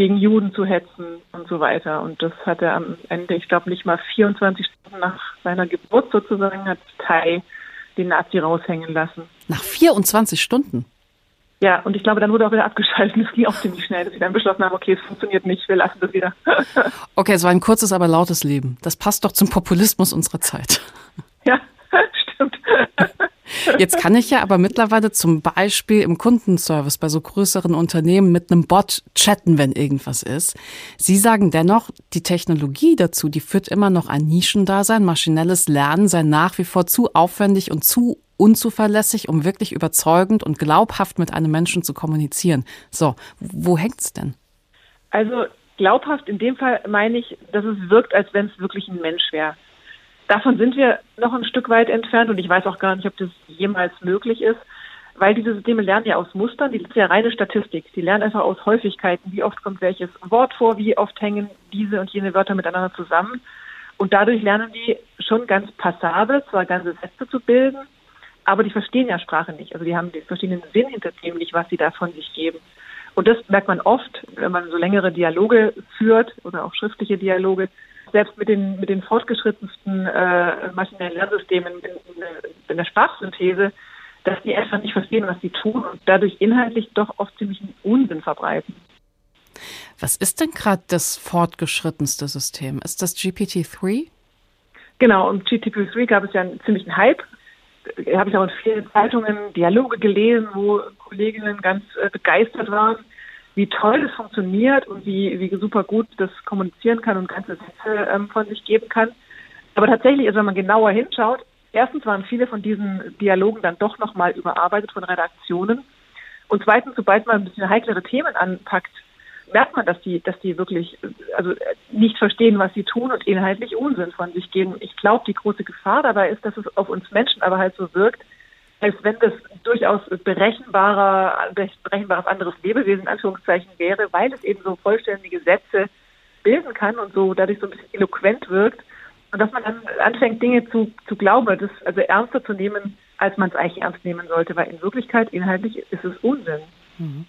S27: gegen Juden zu hetzen und so weiter. Und das hat er am Ende, ich glaube nicht mal 24 Stunden nach seiner Geburt sozusagen, hat Tai den Nazi raushängen lassen.
S2: Nach 24 Stunden?
S27: Ja, und ich glaube, dann wurde auch wieder abgeschaltet. Es ging auch ziemlich schnell, dass sie dann beschlossen haben, okay, es funktioniert nicht, wir lassen das wieder.
S2: okay, es war ein kurzes, aber lautes Leben. Das passt doch zum Populismus unserer Zeit.
S27: Ja, stimmt.
S2: Jetzt kann ich ja aber mittlerweile zum Beispiel im Kundenservice bei so größeren Unternehmen mit einem Bot chatten, wenn irgendwas ist. Sie sagen dennoch, die Technologie dazu, die führt immer noch ein Nischendasein. Maschinelles Lernen sei nach wie vor zu aufwendig und zu unzuverlässig, um wirklich überzeugend und glaubhaft mit einem Menschen zu kommunizieren. So, wo hängt's denn?
S27: Also glaubhaft in dem Fall meine ich, dass es wirkt, als wenn es wirklich ein Mensch wäre. Davon sind wir noch ein Stück weit entfernt und ich weiß auch gar nicht, ob das jemals möglich ist, weil diese Systeme lernen ja aus Mustern, die sind ja reine Statistik. Die lernen einfach aus Häufigkeiten, wie oft kommt welches Wort vor, wie oft hängen diese und jene Wörter miteinander zusammen. Und dadurch lernen die schon ganz passabel, zwar ganze Sätze zu bilden, aber die verstehen ja Sprache nicht. Also die haben den verschiedenen Sinn hinter dem nicht, was sie da von sich geben. Und das merkt man oft, wenn man so längere Dialoge führt oder auch schriftliche Dialoge, selbst mit den, mit den fortgeschrittensten äh, maschinellen Lernsystemen in, in, in der Sprachsynthese dass die einfach nicht verstehen, was sie tun und dadurch inhaltlich doch oft ziemlich Unsinn verbreiten.
S2: Was ist denn gerade das fortgeschrittenste System? Ist das GPT-3?
S27: Genau, und GPT-3 gab es ja einen ziemlichen Hype. Da habe ich auch in vielen Zeitungen Dialoge gelesen, wo Kolleginnen ganz äh, begeistert waren, wie toll das funktioniert und wie, wie super gut das kommunizieren kann und ganze Sätze ähm, von sich geben kann. Aber tatsächlich, also wenn man genauer hinschaut, erstens waren viele von diesen Dialogen dann doch nochmal überarbeitet von Redaktionen. Und zweitens, sobald man ein bisschen heiklere Themen anpackt, merkt man, dass die, dass die wirklich also nicht verstehen, was sie tun und inhaltlich Unsinn von sich geben. Ich glaube, die große Gefahr dabei ist, dass es auf uns Menschen aber halt so wirkt, als wenn das durchaus berechenbarer, berechenbares anderes Lebewesen in Anführungszeichen wäre, weil es eben so vollständige Sätze bilden kann und so dadurch so ein bisschen eloquent wirkt. Und dass man dann anfängt, Dinge zu, zu glauben, das also ernster zu nehmen, als man es eigentlich ernst nehmen sollte, weil in Wirklichkeit inhaltlich ist es Unsinn.
S2: Mhm.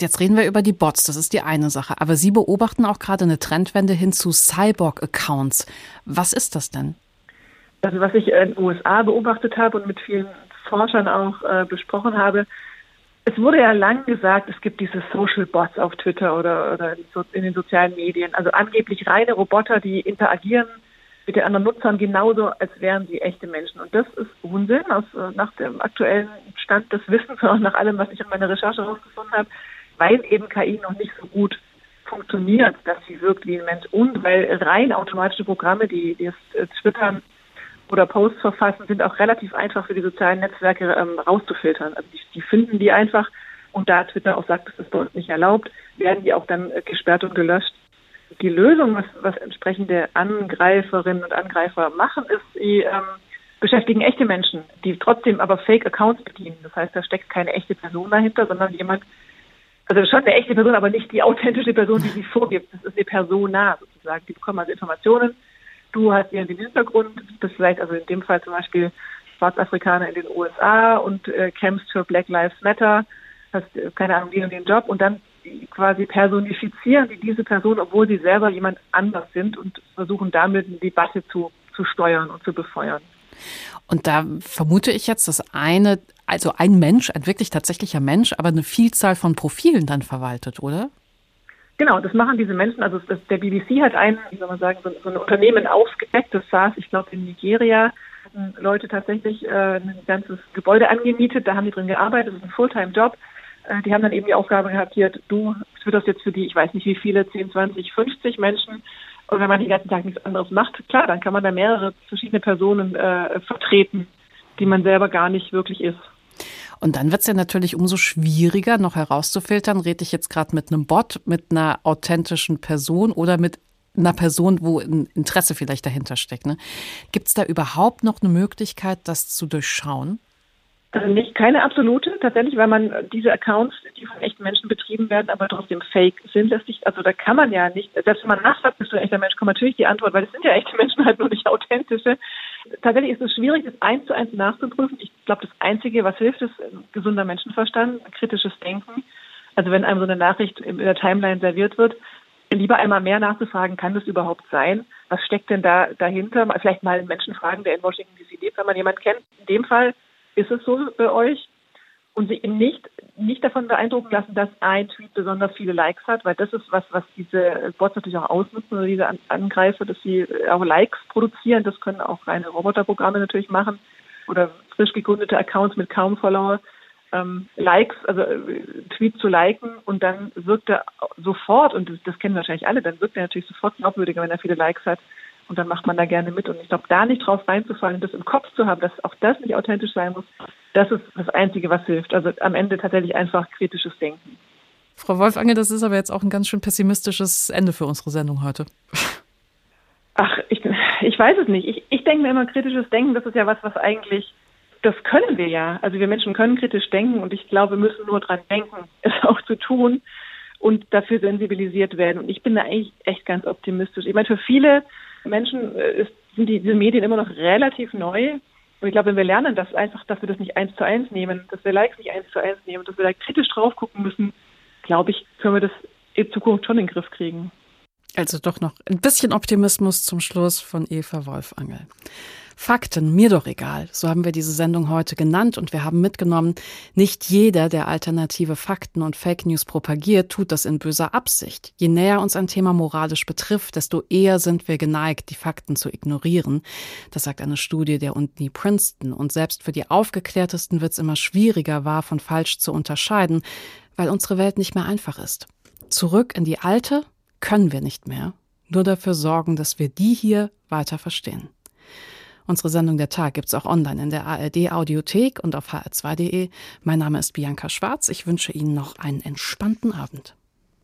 S2: Jetzt reden wir über die Bots, das ist die eine Sache. Aber Sie beobachten auch gerade eine Trendwende hin zu Cyborg-Accounts. Was ist das denn?
S27: Also was ich in den USA beobachtet habe und mit vielen Forschern auch äh, besprochen habe, es wurde ja lang gesagt, es gibt diese Social Bots auf Twitter oder, oder in den sozialen Medien, also angeblich reine Roboter, die interagieren mit den anderen Nutzern genauso, als wären sie echte Menschen. Und das ist Unsinn aus, äh, nach dem aktuellen Stand des Wissens und auch nach allem, was ich in meiner Recherche herausgefunden habe, weil eben KI noch nicht so gut funktioniert, dass sie wirkt wie ein Mensch. Und weil rein automatische Programme, die, die das äh, Twittern oder Posts verfassen, sind auch relativ einfach für die sozialen Netzwerke ähm, rauszufiltern. Also die, die finden die einfach und da Twitter auch sagt, das ist bei uns nicht erlaubt, werden die auch dann äh, gesperrt und gelöscht die Lösung, was, was entsprechende Angreiferinnen und Angreifer machen, ist, sie ähm, beschäftigen echte Menschen, die trotzdem aber Fake-Accounts bedienen. Das heißt, da steckt keine echte Person dahinter, sondern jemand, also schon eine echte Person, aber nicht die authentische Person, die sie vorgibt. Das ist eine Persona sozusagen. Die bekommen also Informationen. Du hast hier den Hintergrund, bist vielleicht also in dem Fall zum Beispiel Schwarzafrikaner in den USA und äh, kämpfst für Black Lives Matter, hast äh, keine Ahnung, den und den Job und dann quasi personifizieren die diese Person, obwohl sie selber jemand anders sind und versuchen damit eine Debatte zu, zu steuern und zu befeuern.
S2: Und da vermute ich jetzt, dass eine, also ein Mensch, ein wirklich tatsächlicher Mensch, aber eine Vielzahl von Profilen dann verwaltet, oder?
S27: Genau, das machen diese Menschen. Also das, der BBC hat ein, wie soll man sagen, so, so ein Unternehmen aufgedeckt, das saß, ich glaube, in Nigeria, Leute tatsächlich äh, ein ganzes Gebäude angemietet, da haben die drin gearbeitet, das ist ein Fulltime-Job äh, die haben dann eben die Aufgabe gehabt, hier, du, wird das jetzt für die, ich weiß nicht wie viele, 10, 20, 50 Menschen. Und wenn man den ganzen Tag nichts anderes macht, klar, dann kann man da mehrere verschiedene Personen äh, vertreten, die man selber gar nicht wirklich ist.
S2: Und dann wird es ja natürlich umso schwieriger, noch herauszufiltern, rede ich jetzt gerade mit einem Bot, mit einer authentischen Person oder mit einer Person, wo ein Interesse vielleicht dahinter steckt. Ne? Gibt es da überhaupt noch eine Möglichkeit, das zu durchschauen?
S27: Also nicht keine absolute, tatsächlich, weil man diese Accounts, die von echten Menschen betrieben werden, aber trotzdem fake sind, lässt sich, also da kann man ja nicht, selbst wenn man nachfragt, bist du ein echter Mensch, kommt natürlich die Antwort, weil es sind ja echte Menschen halt nur nicht authentische. Tatsächlich ist es schwierig, das eins zu eins nachzuprüfen. Ich glaube, das Einzige, was hilft, ist gesunder Menschenverstand, kritisches Denken. Also wenn einem so eine Nachricht in der Timeline serviert wird, lieber einmal mehr nachzufragen, kann das überhaupt sein? Was steckt denn da dahinter? Vielleicht mal einen Menschen fragen, der in Washington DC lebt, wenn man jemanden kennt. In dem Fall ist es so bei euch? Und sich eben nicht, nicht davon beeindrucken lassen, dass ein Tweet besonders viele Likes hat, weil das ist was, was diese Bots natürlich auch ausnutzen oder diese Angreifer, dass sie auch Likes produzieren. Das können auch reine Roboterprogramme natürlich machen oder frisch gegründete Accounts mit kaum Follower. Ähm, Likes, also äh, Tweet zu liken und dann wirkt er sofort, und das, das kennen wahrscheinlich alle, dann wirkt er natürlich sofort glaubwürdiger, wenn er viele Likes hat, und dann macht man da gerne mit. Und ich glaube, da nicht drauf reinzufallen, das im Kopf zu haben, dass auch das nicht authentisch sein muss, das ist das Einzige, was hilft. Also am Ende tatsächlich einfach kritisches Denken.
S2: Frau Wolfange, das ist aber jetzt auch ein ganz schön pessimistisches Ende für unsere Sendung heute.
S27: Ach, ich, ich weiß es nicht. Ich, ich denke mir immer, kritisches Denken, das ist ja was, was eigentlich, das können wir ja. Also wir Menschen können kritisch denken und ich glaube, wir müssen nur dran denken, es auch zu tun und dafür sensibilisiert werden. Und ich bin da eigentlich echt ganz optimistisch. Ich meine, für viele Menschen äh, ist, sind die, diese Medien immer noch relativ neu. Und ich glaube, wenn wir lernen, dass einfach, dass wir das nicht eins zu eins nehmen, dass wir Likes nicht eins zu eins nehmen, dass wir da kritisch drauf gucken müssen, glaube ich, können wir das in Zukunft schon in den Griff kriegen.
S2: Also doch noch ein bisschen Optimismus zum Schluss von Eva Wolfangel. Fakten, mir doch egal. So haben wir diese Sendung heute genannt und wir haben mitgenommen, nicht jeder, der alternative Fakten und Fake News propagiert, tut das in böser Absicht. Je näher uns ein Thema moralisch betrifft, desto eher sind wir geneigt, die Fakten zu ignorieren. Das sagt eine Studie der Uni Princeton. Und selbst für die Aufgeklärtesten wird es immer schwieriger, wahr von falsch zu unterscheiden, weil unsere Welt nicht mehr einfach ist. Zurück in die alte können wir nicht mehr, nur dafür sorgen, dass wir die hier weiter verstehen. Unsere Sendung der Tag gibt's auch online in der ARD Audiothek und auf hr2.de. Mein Name ist Bianca Schwarz. Ich wünsche Ihnen noch einen entspannten Abend.